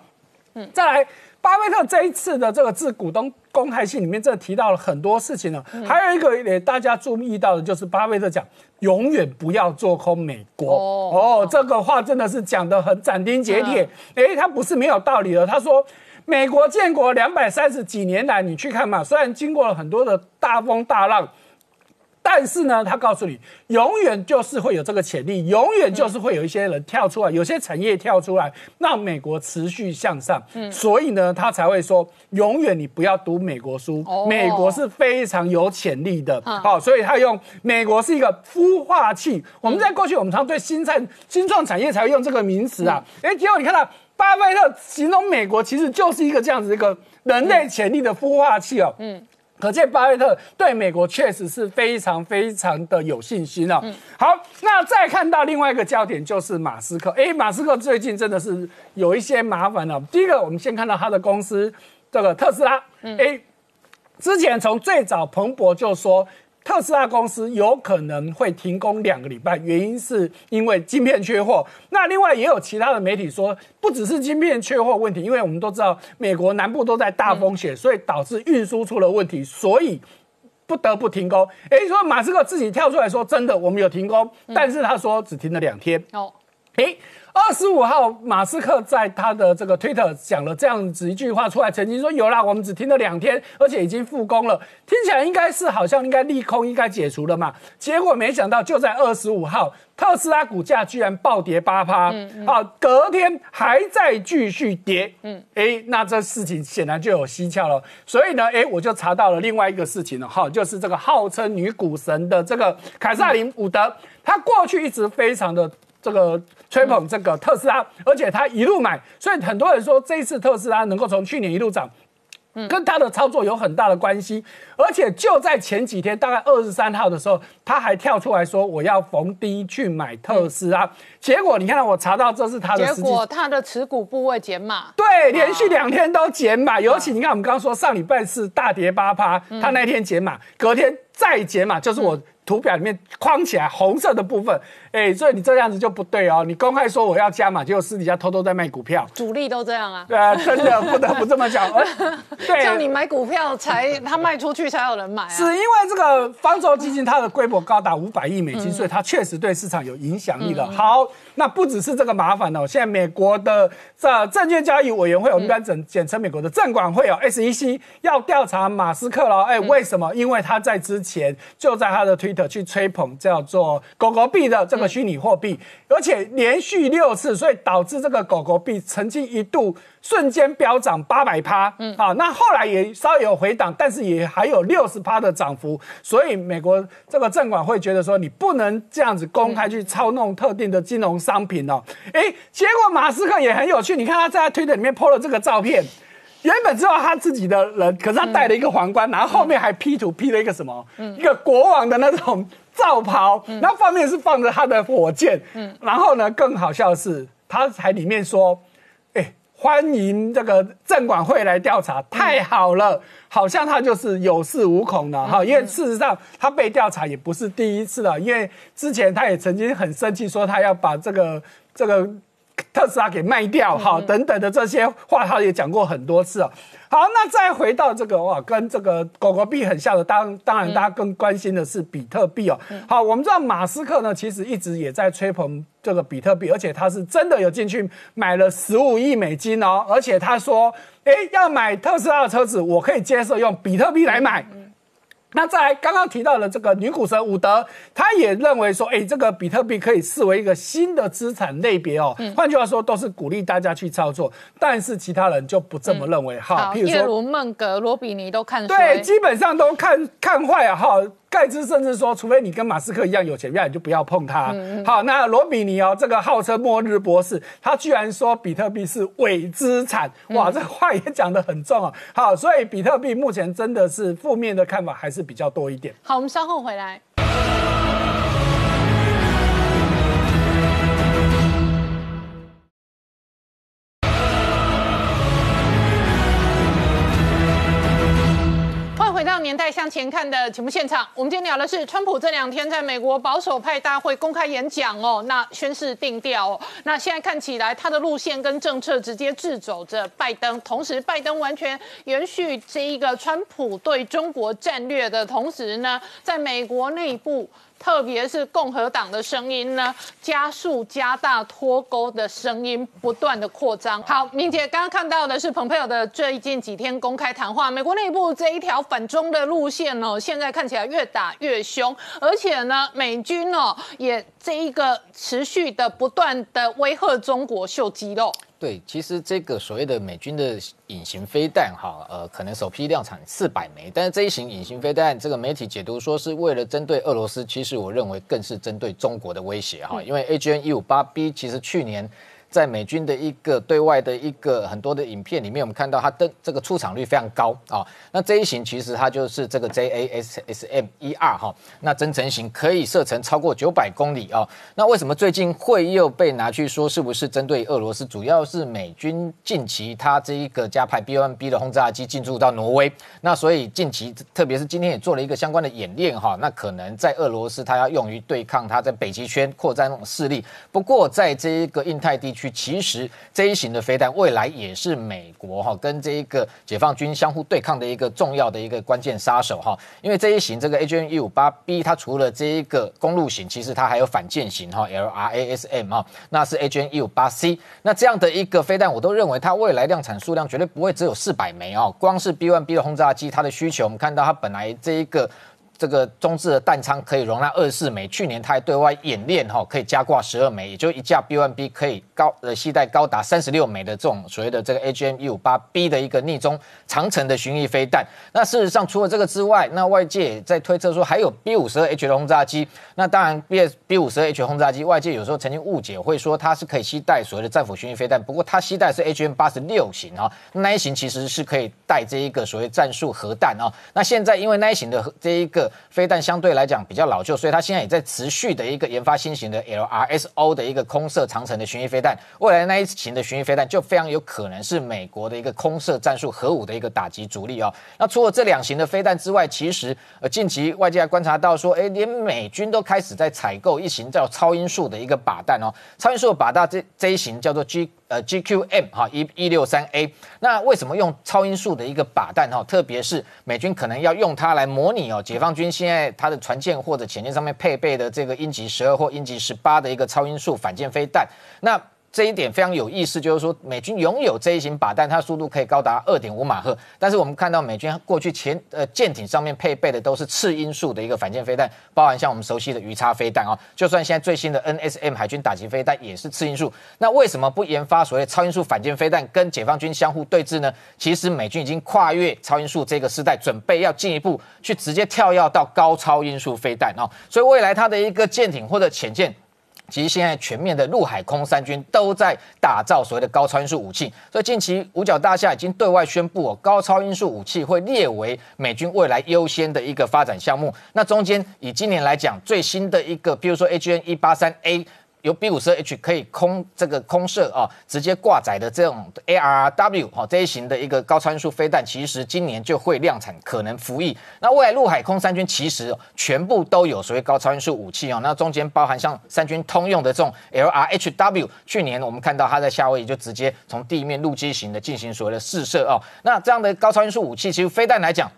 再来，巴菲特这一次的这个致股东公开信里面，这提到了很多事情呢。还有一个也大家注意到的，就是巴菲特讲永远不要做空美国。哦哦，这个话真的是讲的很斩钉截铁。诶，他不是没有道理的。他说，美国建国两百三十几年来，你去看嘛，虽然经过了很多的大风大浪。但是呢，他告诉你，永远就是会有这个潜力，永远就是会有一些人跳出来，有些产业跳出来，让美国持续向上。嗯，所以呢，他才会说，永远你不要读美国书，哦美国是非常有潜力的。好、所以他用美国是一个孵化器。我们在过去，我们常对新产新创产业才会用这个名词啊。哎、结果你看到巴菲特形容美国其实就是一个这样子一个人类潜力的孵化器哦。嗯。可见巴菲特对美国确实是非常非常的有信心哦。好，那再看到另外一个焦点就是马斯克。诶，马斯克最近真的是有一些麻烦了。第一个，我们先看到他的公司这个特斯拉。诶，之前从最早彭博就说。特斯拉公司有可能会停工两个礼拜，原因是因为晶片缺货。那另外也有其他的媒体说，不只是晶片缺货问题，因为我们都知道美国南部都在大风雪，所以导致运输出了问题，所以不得不停工。诶，说马斯克自己跳出来说，真的我们有停工，但是他说只停了两天。哦，诶，二十五号，马斯克在他的这个 Twitter 讲了这样子一句话出来，曾经说有啦，我们只停了两天，而且已经复工了，听起来应该是好像应该利空应该解除了嘛。结果没想到就在二十五号，特斯拉股价居然暴跌八趴，好，隔天还在继续跌，嗯，哎，那这事情显然就有蹊跷了。所以呢，哎，我就查到了另外一个事情了，哈，就是这个号称女股神的这个凯撒琳伍德，她过去一直非常的。这个吹捧这个特斯拉，而且他一路买，所以很多人说这一次特斯拉能够从去年一路涨。跟他的操作有很大的关系，而且就在前几天，大概二十三号的时候，他还跳出来说我要逢低去买特斯拉。结果你看到我查到这是他的结果他的持股部位减码，对，连续两天都减码，尤其你看我们刚刚说上礼拜是大跌八趴，他那天减码，隔天再减码，就是我图表里面框起来红色的部分，哎，所以你这样子就不对哦，你公开说我要加码，结果私底下偷偷在卖股票，主力都这样啊。对啊，真的不得不这么讲，呃 对，叫你买股票才他卖出去才有人买啊。是因为这个方舟基金它的规模高达五百亿美金，所以它确实对市场有影响力的。好，那不只是这个麻烦哦，现在美国的这证券交易委员会，我们一般简简称美国的证管会哦，SEC 要调查马斯克了。哎，为什么？因为他在之前就在他的 Twitter 去吹捧叫做狗狗币的这个虚拟货币，而且连续六次，所以导致这个狗狗币曾经一度瞬间飙涨八百趴。嗯，好，那后来也稍微有回档，但是也还有六十趴的涨幅。所以美国这个证管会觉得说，你不能这样子公开去操弄特定的金融商品哦。哎，结果马斯克也很有趣，你看他在推特里面 PO 了这个照片。原本知道他自己的人，可是他戴了一个皇冠，然后后面还 P 图 P 了一个什么，一个国王的那种罩袍，然后方面是放着他的火箭，嗯。然后呢，更好笑的是，他还里面说，哎，欢迎这个证管会来调查，太好了，好像他就是有恃无恐的哈，因为事实上他被调查也不是第一次了，因为之前他也曾经很生气，说他要把这个这个。特斯拉给卖掉，好，等等的这些话，他也讲过很多次哦。好，那再回到这个哇，跟这个狗狗币很像的，当当然大家更关心的是比特币哦。好，我们知道马斯克呢，其实一直也在吹捧这个比特币，而且他是真的有进去买了十五亿美金哦，而且他说，哎，要买特斯拉的车子，我可以接受用比特币来买。那再来刚刚提到的这个女股神伍德，她也认为说，哎，这个比特币可以视为一个新的资产类别哦。换句话说，都是鼓励大家去操作，但是其他人就不这么认为。哈，譬如说，如孟格、罗比尼都看对，基本上都看看坏啊。哈，盖茨甚至说，除非你跟马斯克一样有钱，不然你就不要碰它。好，那罗比尼哦，这个号称末日博士，他居然说比特币是伪资产，哇，这话也讲得很重啊。好，所以比特币目前真的是负面的看法还是。比较多一点。好，我们稍后回来。再向前看的节目现场，我们今天聊的是川普这两天在美国保守派大会公开演讲哦，那宣誓定调哦，那现在看起来他的路线跟政策直接制肘着拜登，同时拜登完全延续这一个川普对中国战略的同时呢，在美国内部。特别是共和党的声音呢，加速加大脱钩的声音不断的扩张。好，明姐刚刚看到的是蓬佩奥的最近几天公开谈话，美国内部这一条反中的路线呢，现在看起来越打越凶，而且呢，美军哦也这一个持续的不断的威吓中国秀肌肉。对，其实这个所谓的美军的隐形飞弹，哈，呃，可能首批量产四百枚，但是这一型隐形飞弹，这个媒体解读说是为了针对俄罗斯，其实我认为更是针对中国的威胁，哈，因为 A G N 一五八 B 其实去年。在美军的一个对外的一个很多的影片里面，我们看到它的这个出场率非常高啊。那这一型其实它就是这个 JASSM 一二哈，那增程型可以射程超过九百公里啊。那为什么最近会又被拿去说是不是针对俄罗斯？主要是美军近期它这一个加派 B1B 的轰炸机进驻到挪威，那所以近期特别是今天也做了一个相关的演练哈。那可能在俄罗斯它要用于对抗它在北极圈扩张那种势力。不过在这一个印太地区。去其实这一型的飞弹未来也是美国哈跟这一个解放军相互对抗的一个重要的一个关键杀手哈，因为这一型这个 A G N 一五八 B 它除了这一个公路型，其实它还有反舰型哈 L R A S M 哈，那是 A G N 一五八 C，那这样的一个飞弹我都认为它未来量产数量绝对不会只有四百枚哦，光是 B one B 的轰炸机它的需求，我们看到它本来这一个。这个中置的弹仓可以容纳二十四枚，去年它还对外演练哈，可以加挂十二枚，也就一架 B1B 可以高呃携带高达三十六枚的这种所谓的这个 AGM 一五八 B 的一个逆中长程的巡弋飞弹。那事实上除了这个之外，那外界也在推测说还有 B 五十二 H 的轰炸机。那当然 B B 五十二 H 轰炸机，外界有时候曾经误解会说它是可以携带所谓的战斧巡弋飞弹，不过它携带是 HM 八十六型啊，那一型其实是可以带这一个所谓战术核弹啊。那现在因为那一型的这一个飞弹相对来讲比较老旧，所以它现在也在持续的一个研发新型的 LRSO 的一个空射长程的巡弋飞弹。未来那一型的巡弋飞弹就非常有可能是美国的一个空射战术核武的一个打击主力哦。那除了这两型的飞弹之外，其实呃近期外界还观察到说，哎，连美军都开始在采购一型叫超音速的一个靶弹哦。超音速的靶弹这这一型叫做 G。呃，GQM 哈一一六三 A，那为什么用超音速的一个靶弹哈？特别是美军可能要用它来模拟哦，解放军现在它的船舰或者潜艇上面配备的这个鹰击十二或鹰击十八的一个超音速反舰飞弹，那。这一点非常有意思，就是说美军拥有这一型靶弹，它速度可以高达二点五马赫。但是我们看到美军过去前呃舰艇上面配备的都是次音速的一个反舰飞弹，包含像我们熟悉的鱼叉飞弹啊，就算现在最新的 NSM 海军打击飞弹也是次音速。那为什么不研发所谓超音速反舰飞弹跟解放军相互对峙呢？其实美军已经跨越超音速这个时代，准备要进一步去直接跳跃到高超音速飞弹啊。所以未来它的一个舰艇或者潜舰。其实现在全面的陆海空三军都在打造所谓的高超音速武器，所以近期五角大厦已经对外宣布，高超音速武器会列为美军未来优先的一个发展项目。那中间以今年来讲，最新的一个，比如说 A G N 一八三 A。由 B 五十 H 可以空这个空射啊，直接挂载的这种 ARW 哈这一型的一个高超音速飞弹，其实今年就会量产，可能服役。那未来陆海空三军其实全部都有所谓高超音速武器哦，那中间包含像三军通用的这种 LRHW，去年我们看到它在夏威夷就直接从地面陆基型的进行所谓的试射哦。那这样的高超音速武器，其实飞弹来讲。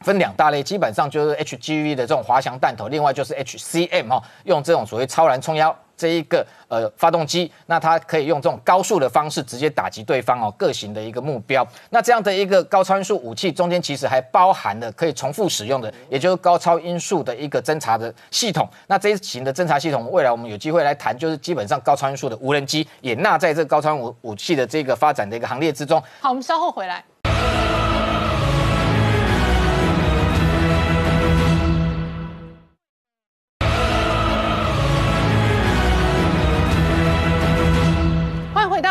分两大类，基本上就是 HGV 的这种滑翔弹头，另外就是 HCM 哈，用这种所谓超燃冲压这一个呃发动机，那它可以用这种高速的方式直接打击对方哦各型的一个目标。那这样的一个高超音速武器中间其实还包含了可以重复使用的，也就是高超音速的一个侦察的系统。那这一型的侦察系统，未来我们有机会来谈，就是基本上高超音速的无人机也纳在这个高超武武器的这个发展的一个行列之中。好，我们稍后回来。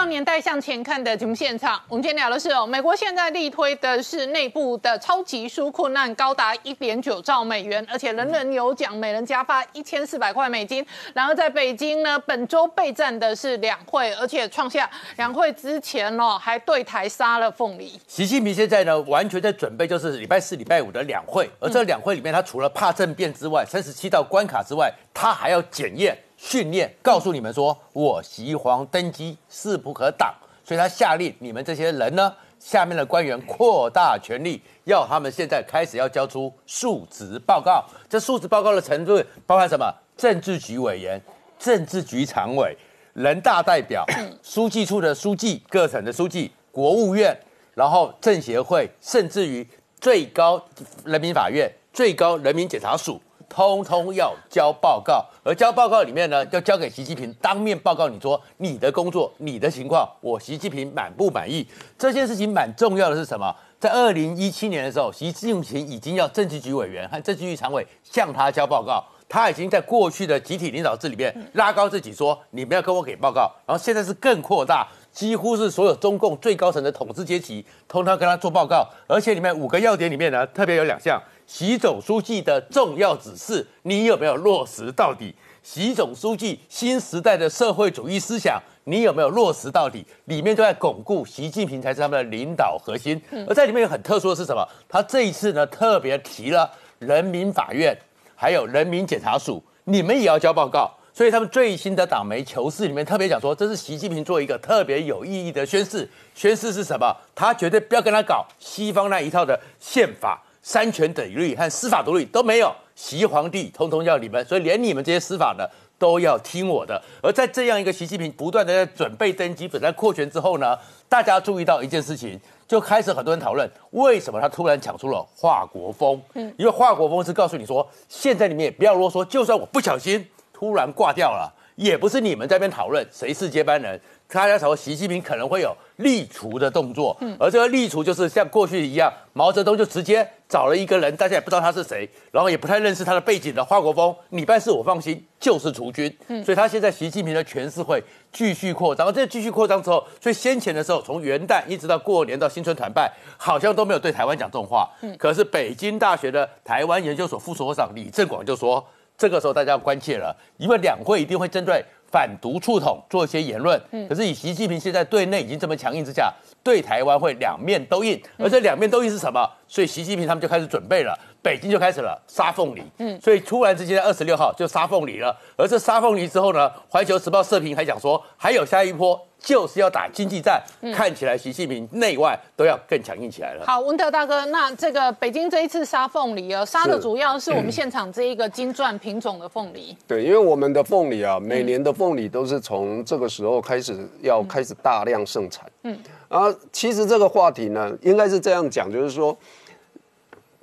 年代向前看的节目现场，我们今天聊的是哦，美国现在力推的是内部的超级纾困案，高达一点九兆美元，而且人人有奖，每人加发一千四百块美金。然后在北京呢，本周备战的是两会，而且创下两会之前哦，还对台杀了凤梨。习近平现在呢，完全在准备就是礼拜四、礼拜五的两会，而这两会里面，他除了怕政变之外，三十七道关卡之外，他还要检验。训练告诉你们说，我习皇登基势不可挡，所以他下令你们这些人呢，下面的官员扩大权力，要他们现在开始要交出述职报告。这述职报告的程度包含什么？政治局委员、政治局常委、人大代表、书记处的书记、各省的书记、国务院，然后政协会，甚至于最高人民法院、最高人民检察署。通通要交报告，而交报告里面呢，要交给习近平当面报告。你说你的工作、你的情况，我习近平满不满意？这件事情蛮重要的是什么？在二零一七年的时候，习近平已经要政治局委员和政治局常委向他交报告，他已经在过去的集体领导制里面拉高自己，说你们要跟我给报告。然后现在是更扩大，几乎是所有中共最高层的统治阶级通通跟他做报告，而且里面五个要点里面呢，特别有两项。习总书记的重要指示，你有没有落实到底？习总书记新时代的社会主义思想，你有没有落实到底？里面都在巩固习近平才是他们的领导核心。而在里面有很特殊的是什么？他这一次呢，特别提了人民法院，还有人民检察署，你们也要交报告。所以他们最新的党媒《求是》里面特别讲说，这是习近平做一个特别有意义的宣誓。宣誓是什么？他绝对不要跟他搞西方那一套的宪法。三权等律和司法独立都没有，习皇帝通通要你们，所以连你们这些司法的都要听我的。而在这样一个习近平不断的在准备登基、准备扩权之后呢，大家注意到一件事情，就开始很多人讨论，为什么他突然抢出了华国锋？嗯，因为华国锋是告诉你说，现在你们也不要啰嗦，就算我不小心突然挂掉了，也不是你们在边讨论谁是接班人。大家说习近平可能会有立除的动作，而这个立除就是像过去一样，毛泽东就直接找了一个人，大家也不知道他是谁，然后也不太认识他的背景的华国锋，你办事我放心，就是除军。所以他现在习近平的权势会继续扩张，这继续扩张之后，所以先前的时候，从元旦一直到过年到新春团拜，好像都没有对台湾讲这种话。可是北京大学的台湾研究所副所长李正广就说，这个时候大家要关切了，因为两会一定会针对。反独促统做一些言论，可是以习近平现在对内已经这么强硬之下，对台湾会两面都硬，而这两面都硬是什么？所以习近平他们就开始准备了，北京就开始了杀凤梨，嗯，所以突然之间在二十六号就杀凤梨了，而这杀凤梨之后呢，环球时报社评还讲说还有下一波。就是要打经济战，看起来习近平内外都要更强硬起来了。好，文德大哥，那这个北京这一次杀凤梨啊，杀的主要是我们现场这一个金钻品种的凤梨。对，因为我们的凤梨啊，每年的凤梨都是从这个时候开始要开始大量生产。嗯，啊，其实这个话题呢，应该是这样讲，就是说，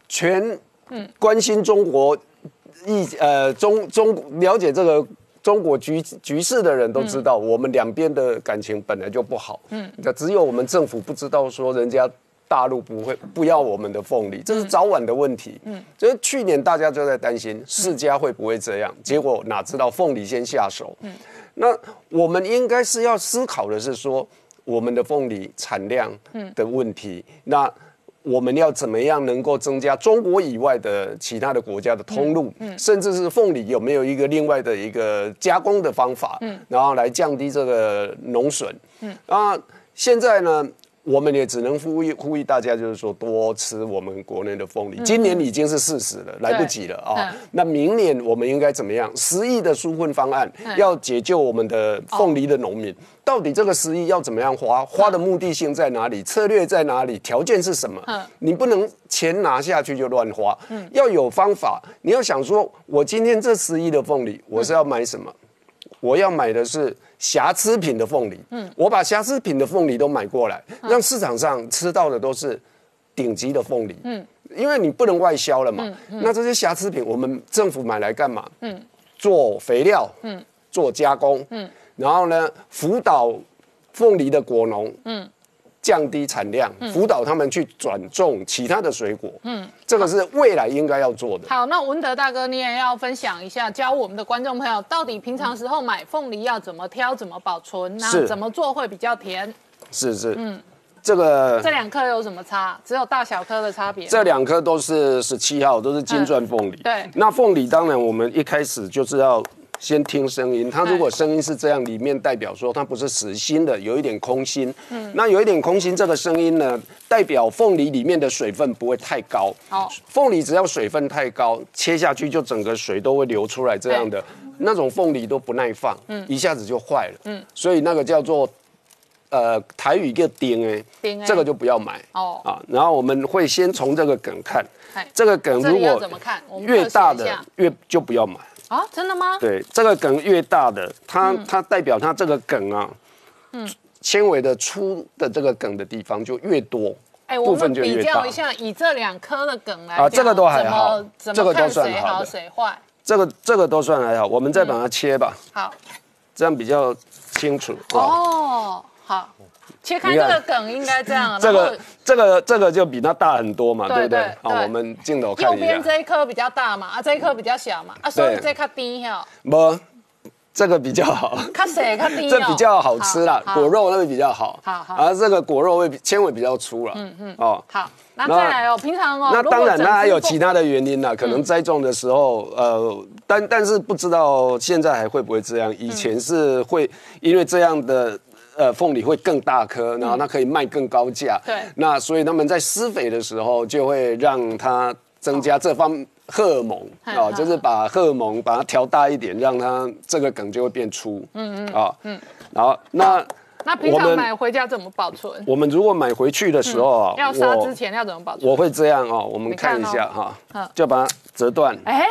全嗯关心中国一呃中中了解这个。中国局局势的人都知道，我们两边的感情本来就不好。嗯，那只有我们政府不知道，说人家大陆不会不要我们的凤梨，这是早晚的问题。嗯，就是去年大家就在担心世家会不会这样，结果哪知道凤梨先下手。嗯，那我们应该是要思考的是说，我们的凤梨产量的问题。那我们要怎么样能够增加中国以外的其他的国家的通路，嗯甚至是凤梨有没有一个另外的一个加工的方法，嗯。然后来降低这个农损。啊，现在呢，我们也只能呼吁呼吁大家，就是说多吃我们国内的凤梨。今年已经是事实了，来不及了啊嗯！那明年我们应该怎么样？十亿的纾困方案要解救我们的凤梨的农民，到底这个十亿要怎么样花？花的目的性在哪里？策略在哪里？条件是什么嗯？你不能钱拿下去就乱花，要有方法。你要想说，我今天这十亿的凤梨，我是要买什么？我要买的是瑕疵品的凤梨，嗯，我把瑕疵品的凤梨都买过来，让市场上吃到的都是顶级的凤梨，嗯，因为你不能外销了嘛，那这些瑕疵品我们政府买来干嘛？嗯，做肥料，嗯，做加工，嗯，然后呢，辅导凤梨的果农，嗯。降低产量，辅导他们去转种其他的水果，嗯，这个是未来应该要做的。好，那文德大哥，你也要分享一下，教我们的观众朋友，到底平常时候买凤梨要怎么挑、怎么保存，那是怎么做会比较甜？是是，嗯，这个这两颗有什么差？只有大小颗的差别。这两颗都是十七号，都是金钻凤梨。对那凤梨当然我们一开始就是要先听声音，它如果声音是这样，里面代表说它不是实心的，有一点空心。嗯，那有一点空心，这个声音呢，代表凤梨里面的水分不会太高。好凤梨只要水分太高，切下去就整个水都会流出来，这样的那种凤梨都不耐放，嗯，一下子就坏了。嗯，所以那个叫做。呃，台语叫丁哎这个就不要买哦啊。然后我们会先从这个梗看，这个梗如果？越大的越就不要买。啊，真的吗？对，这个梗越大的，它嗯它代表它这个梗啊，嗯纤维的粗的这个梗的地方就越多，哎，我部们比较一。下，以这两颗的梗来啊这个都还好这个都算好的谁坏？这个这个都算还好，我们再把它切吧，好这样比较清楚。哦，哦，好，切开这个梗应该这样，这个这个这个就比它大很多嘛，对对不对对？对好，我们镜头右看一边下。这一颗比较大嘛，啊，这一颗比较小嘛，啊，所以对这颗低哈，不，这个比较好。较细较低哦，这比较好吃啦，果。肉那个比较好，好好然后这个果肉会比纤维比较粗了，嗯嗯，哦，好，那那再来哦，平常哦，那当然，如果整它还有其他的原因啦，可能栽种的时候，呃，但但是不知道现在还会不会这样。以前是会因为这样的。呃，凤梨会更大颗，然后它可以卖更高价。对。那所以他们在施肥的时候，就会让它增加这方荷尔蒙嗯啊，就是把荷尔蒙把它调大一点，让它这个梗就会变粗。嗯嗯啊嗯，然后那那平常买回家怎么保存？我们如果买回去的时候啊，要杀之前要怎么保存？我会这样哦，我们看一下哈嗯，就把它折断。哎，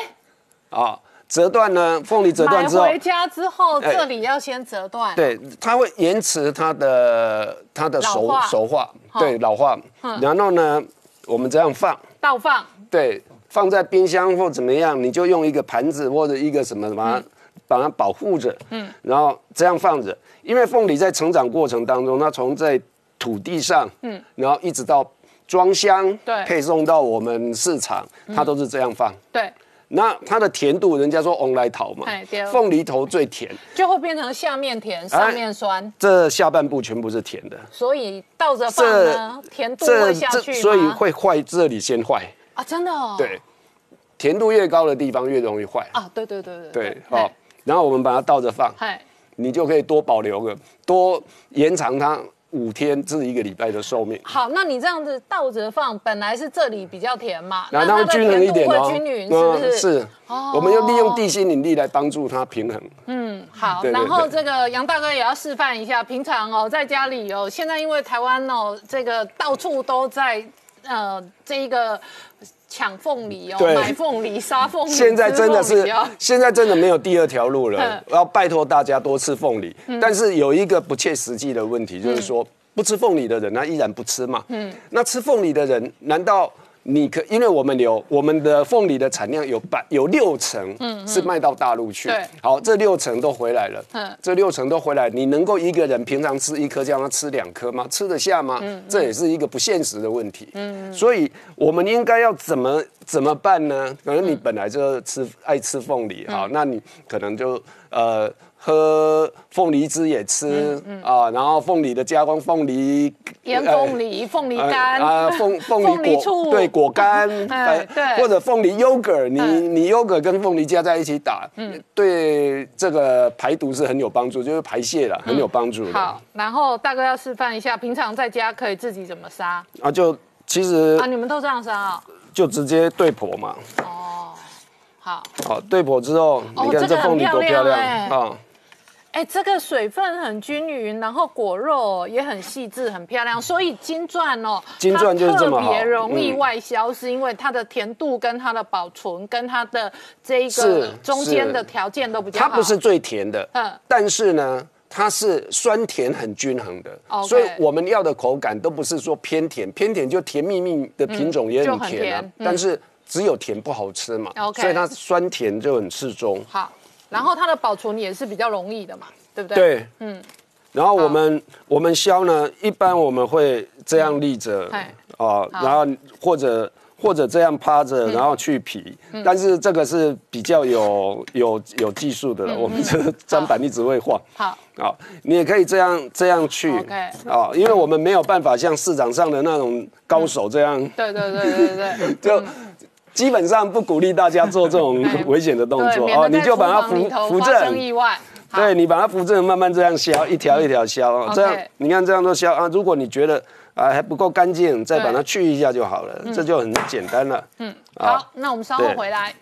啊，折断呢，凤梨折断之后，买回家之后，哎这里要先折断。，对，它会延迟它的它的熟化。熟化，好对，老化。然后呢，我们这样放，倒放。对，放在冰箱或怎么样，你就用一个盘子或者一个什么把它、把它保护着，嗯，然后这样放着，因为凤梨在成长过程当中，它从在土地上，嗯，然后一直到装箱，对。配送到我们市场，它都是这样放。对，那它的甜度，人家说翁来桃嘛凤梨头最甜，就会变成下面甜，上面酸，这下半部全部是甜的，所以倒着放呢，甜度会下去吗？所以会坏，这里先坏，啊，真的哦。对，甜度越高的地方越容易坏，啊，对对对对对，好，然后我们把它倒着放，嗨，你就可以多保留个多延长它五天至一个礼拜的寿命。好，那你这样子倒着放，本来是这里比较甜嘛，然后均衡一点均匀，是不是？是，我们要利用地心引力来帮助它平衡。嗯，好，对对然后这个杨大哥也要示范一下，平常哦，在家里哦，现在因为台湾哦，这个到处都在呃这一个抢凤梨哦，对买凤梨、杀凤梨，现在真的是现在真的没有第二条路了我，要拜托大家多吃凤梨。但是有一个不切实际的问题，就是说不吃凤梨的人，他依然不吃嘛。嗯，那吃凤梨的人，难道？你可，因为我们有我们的凤梨的产量有百有六成，是卖到大陆去。对好，这六成都回来了。嗯这六成都回来，你能够一个人平常吃一颗，叫他吃两颗吗？吃得下吗？这也是一个不现实的问题。嗯，所以我们应该要怎么怎么办呢？可能你本来就吃爱吃凤梨，好，那你可能就呃。喝凤梨汁也吃啊，然后凤梨的加工，凤梨盐呃凤梨、凤梨干啊，凤凤 凤梨果对果干，哎呃对或者凤梨 yogurt，你嗯你 yogurt 跟凤梨加在一起打，对这这个排毒是很有帮助，就是排泄了，很有帮助的。好，然后大哥要示范一下，平常在家可以自己怎么杀啊，就其实啊？你们都这样杀啊？就直接对剖嘛。哦，好，好，对剖之后，你看这凤梨多漂亮啊！哎，这个水分很均匀，然后果肉也很细致，很漂亮，所以金钻哦，金钻就是这么，特别容易外销，是因为它的甜度跟它的保存跟它的这个中间的条件都比较好。它不是最甜的，嗯，但是呢，它是酸甜很均衡的，所以我们要的口感都不是说偏甜，偏甜就甜蜜蜜的品种也很甜啊，但是只有甜不好吃嘛，所以它酸甜就很适中。好。然后它的保存也是比较容易的嘛，对不对？对，嗯。然后我们我们削呢，一般我们会这样立着，哦，然后或者或者这样趴着，然后去皮。但是这个是比较有有有技术的了，我们这砧板一直会晃。好，好，你也可以这样这样去。啊，因为我们没有办法像市场上的那种高手这样。对对对对对。就。基本上不鼓励大家做这种 危险的动作哦，你就把它扶扶正，对你把它扶正，慢慢这样削，一条一条削，这样你看这样都削啊。如果你觉得啊还不够干净，再把它去一下就好了，这就很简单了。嗯，好，那我们稍后回来。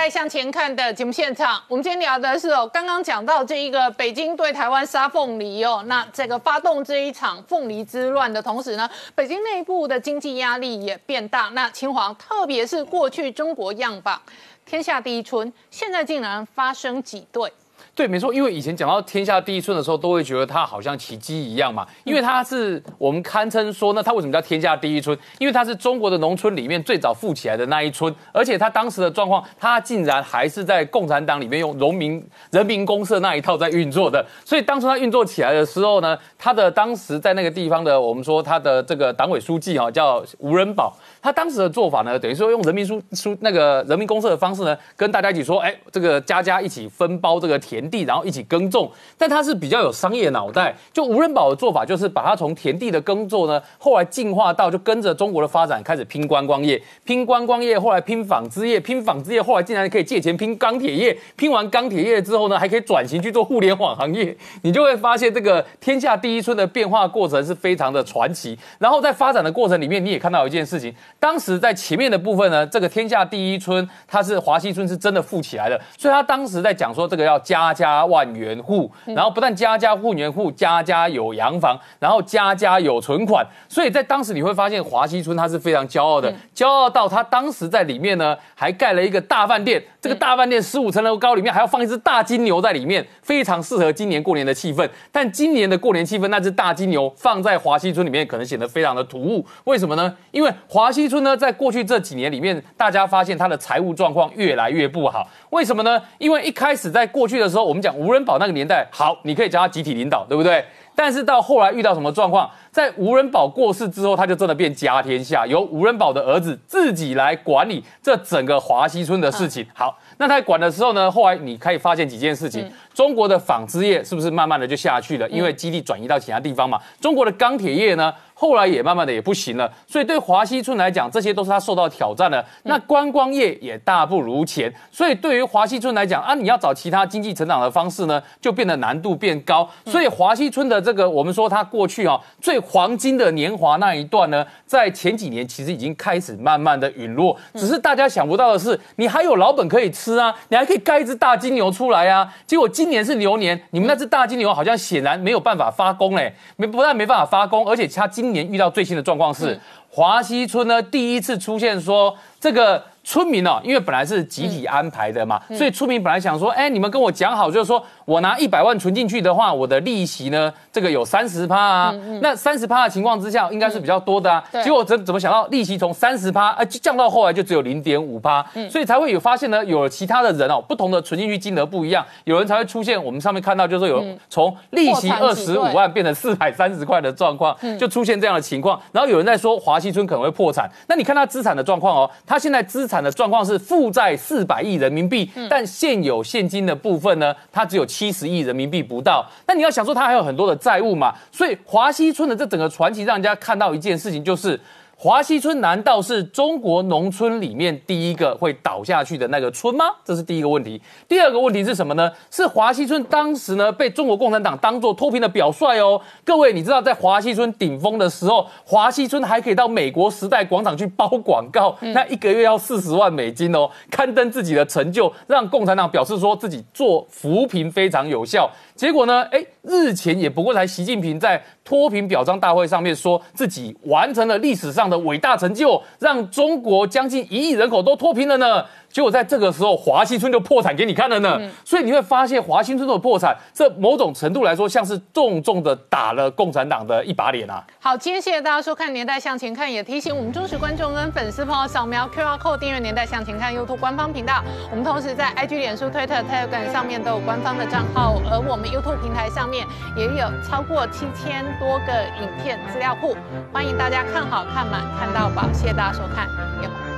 再向前看的节目现场，我们今天聊的是哦，刚刚讲到这一个北京对台湾杀凤梨哦，那这个发动这一场凤梨之乱的同时呢，北京内部的经济压力也变大。那秦皇，特别是过去中国样榜天下第一春，现在竟然发生挤兑。对，没错，因为以前讲到天下第一村的时候，都会觉得它好像奇迹一样嘛，因为它是我们堪称说呢，它为什么叫天下第一村？因为它是中国的农村里面最早富起来的那一村，而且它当时的状况，它竟然还是在共产党里面用农民人民公社那一套在运作的，所以当初它运作起来的时候呢，它的当时在那个地方的，我们说它的这个党委书记啊，叫吴仁宝。他当时的做法呢，等于说用人民书书那个人民公社的方式呢，跟大家一起说，哎，这个家家一起分包这个田地，然后一起耕种。但他是比较有商业脑袋，就吴仁宝的做法就是把它从田地的耕作呢，后来进化到就跟着中国的发展开始拼观光业，拼观光业，后来拼纺织业，拼纺织业，后来竟然可以借钱拼钢铁业，拼完钢铁业之后呢，还可以转型去做互联网行业。你就会发现这个天下第一村的变化过程是非常的传奇。然后在发展的过程里面，你也看到一件事情。当时在前面的部分呢，这个天下第一村，它是华西村是真的富起来的，所以他当时在讲说这个要加家万元户，然后不但家家万元户，家家有洋房，然后家家有存款，所以在当时你会发现华西村它是非常骄傲的，骄傲到他当时在里面呢还盖了一个大饭店，这个大饭店十五层楼高，里面还要放一只大金牛在里面，非常适合今年过年的气氛。但今年的过年气氛，那只大金牛放在华西村里面，可能显得非常的突兀。为什么呢？因为华西村呢。在过去这几年里面，大家发现他的财务状况越来越不好。为什么呢？因为一开始在过去的时候，我们讲吴仁宝那个年代，好，你可以叫他集体领导，对不对？但是到后来遇到什么状况？在吴仁宝过世之后，他就真的变家天下，由吴仁宝的儿子自己来管理这整个华西村的事情。好，那他管的时候呢，后来你可以发现几件事情：中国的纺织业是不是慢慢的就下去了？因为基地转移到其他地方嘛。中国的钢铁业呢？后来也慢慢的也不行了，所以对华西村来讲，这些都是他受到挑战的。那观光业也大不如前，所以对于华西村来讲啊，你要找其他经济成长的方式呢，就变得难度变高。所以华西村的这个，我们说它过去啊最黄金的年华那一段呢，在前几年其实已经开始慢慢的陨落。只是大家想不到的是，你还有老本可以吃啊，你还可以盖一只大金牛出来啊。结果今年是牛年，你们那只大金牛好像显然没有办法发功嘞，没不但没办法发功，而且它今年遇到最新的状况是，华西村呢第一次出现说这个。村民哦，因为本来是集体安排的嘛，所以村民本来想说，哎，你们跟我讲好，就是说我拿一百万存进去的话，我的利息呢，这个有三十趴啊。那三十趴的情况之下，应该是比较多的啊。结果怎怎么想到利息从三十趴，呃，降到后来就只有零点五趴，所以才会有发现呢，有其他的人哦，不同的存进去金额不一样，有人才会出现我们上面看到，就是有从利息二十五万变成四百三十块的状况，就出现这样的情况。然后有人在说华西村可能会破产，那你看他资产的状况哦，他现在资产。的状况是负债四百亿人民币，但现有现金的部分呢，它只有七。十亿人民币不到。那你要想说它还有很多的债务嘛，所以华西村的这整个传奇让人家看到一件事情，就是。华西村难道是中国农村里面第一个会倒下去的那个村吗？这是第一个问题。第二个问题是什么呢？是华西村当时呢被中国共产党当做脱贫的表率哦。各位，你知道在华西村顶峰的时候，华西村还可以到美国时代广场去包广告，那一个月要四十万美金哦，刊登自己的成就，让共产党表示说自己做扶贫非常有效。结果呢？哎，日前也不过才习近平在脱贫表彰大会上面说自己完成了历史上的伟大成就，让中国将近一亿人口都脱贫了呢。结果在这个时候，华西村就破产给你看了呢。所以你会发现，华西村的破产，这某种程度来说，像是重重的打了共产党的一把脸啊。好，今天谢谢大家收看《年代向前看》，也提醒我们忠实观众跟粉丝朋友扫描 QR code 订阅《年代向前看》YouTube 官方频道。我们同时在 IG、脸书、推特、Telegram 上面都有官方的账号，而我们 YouTube 平台上面也有超过七千多个影片资料库，欢迎大家看好看满看到饱。谢谢大家收看，也。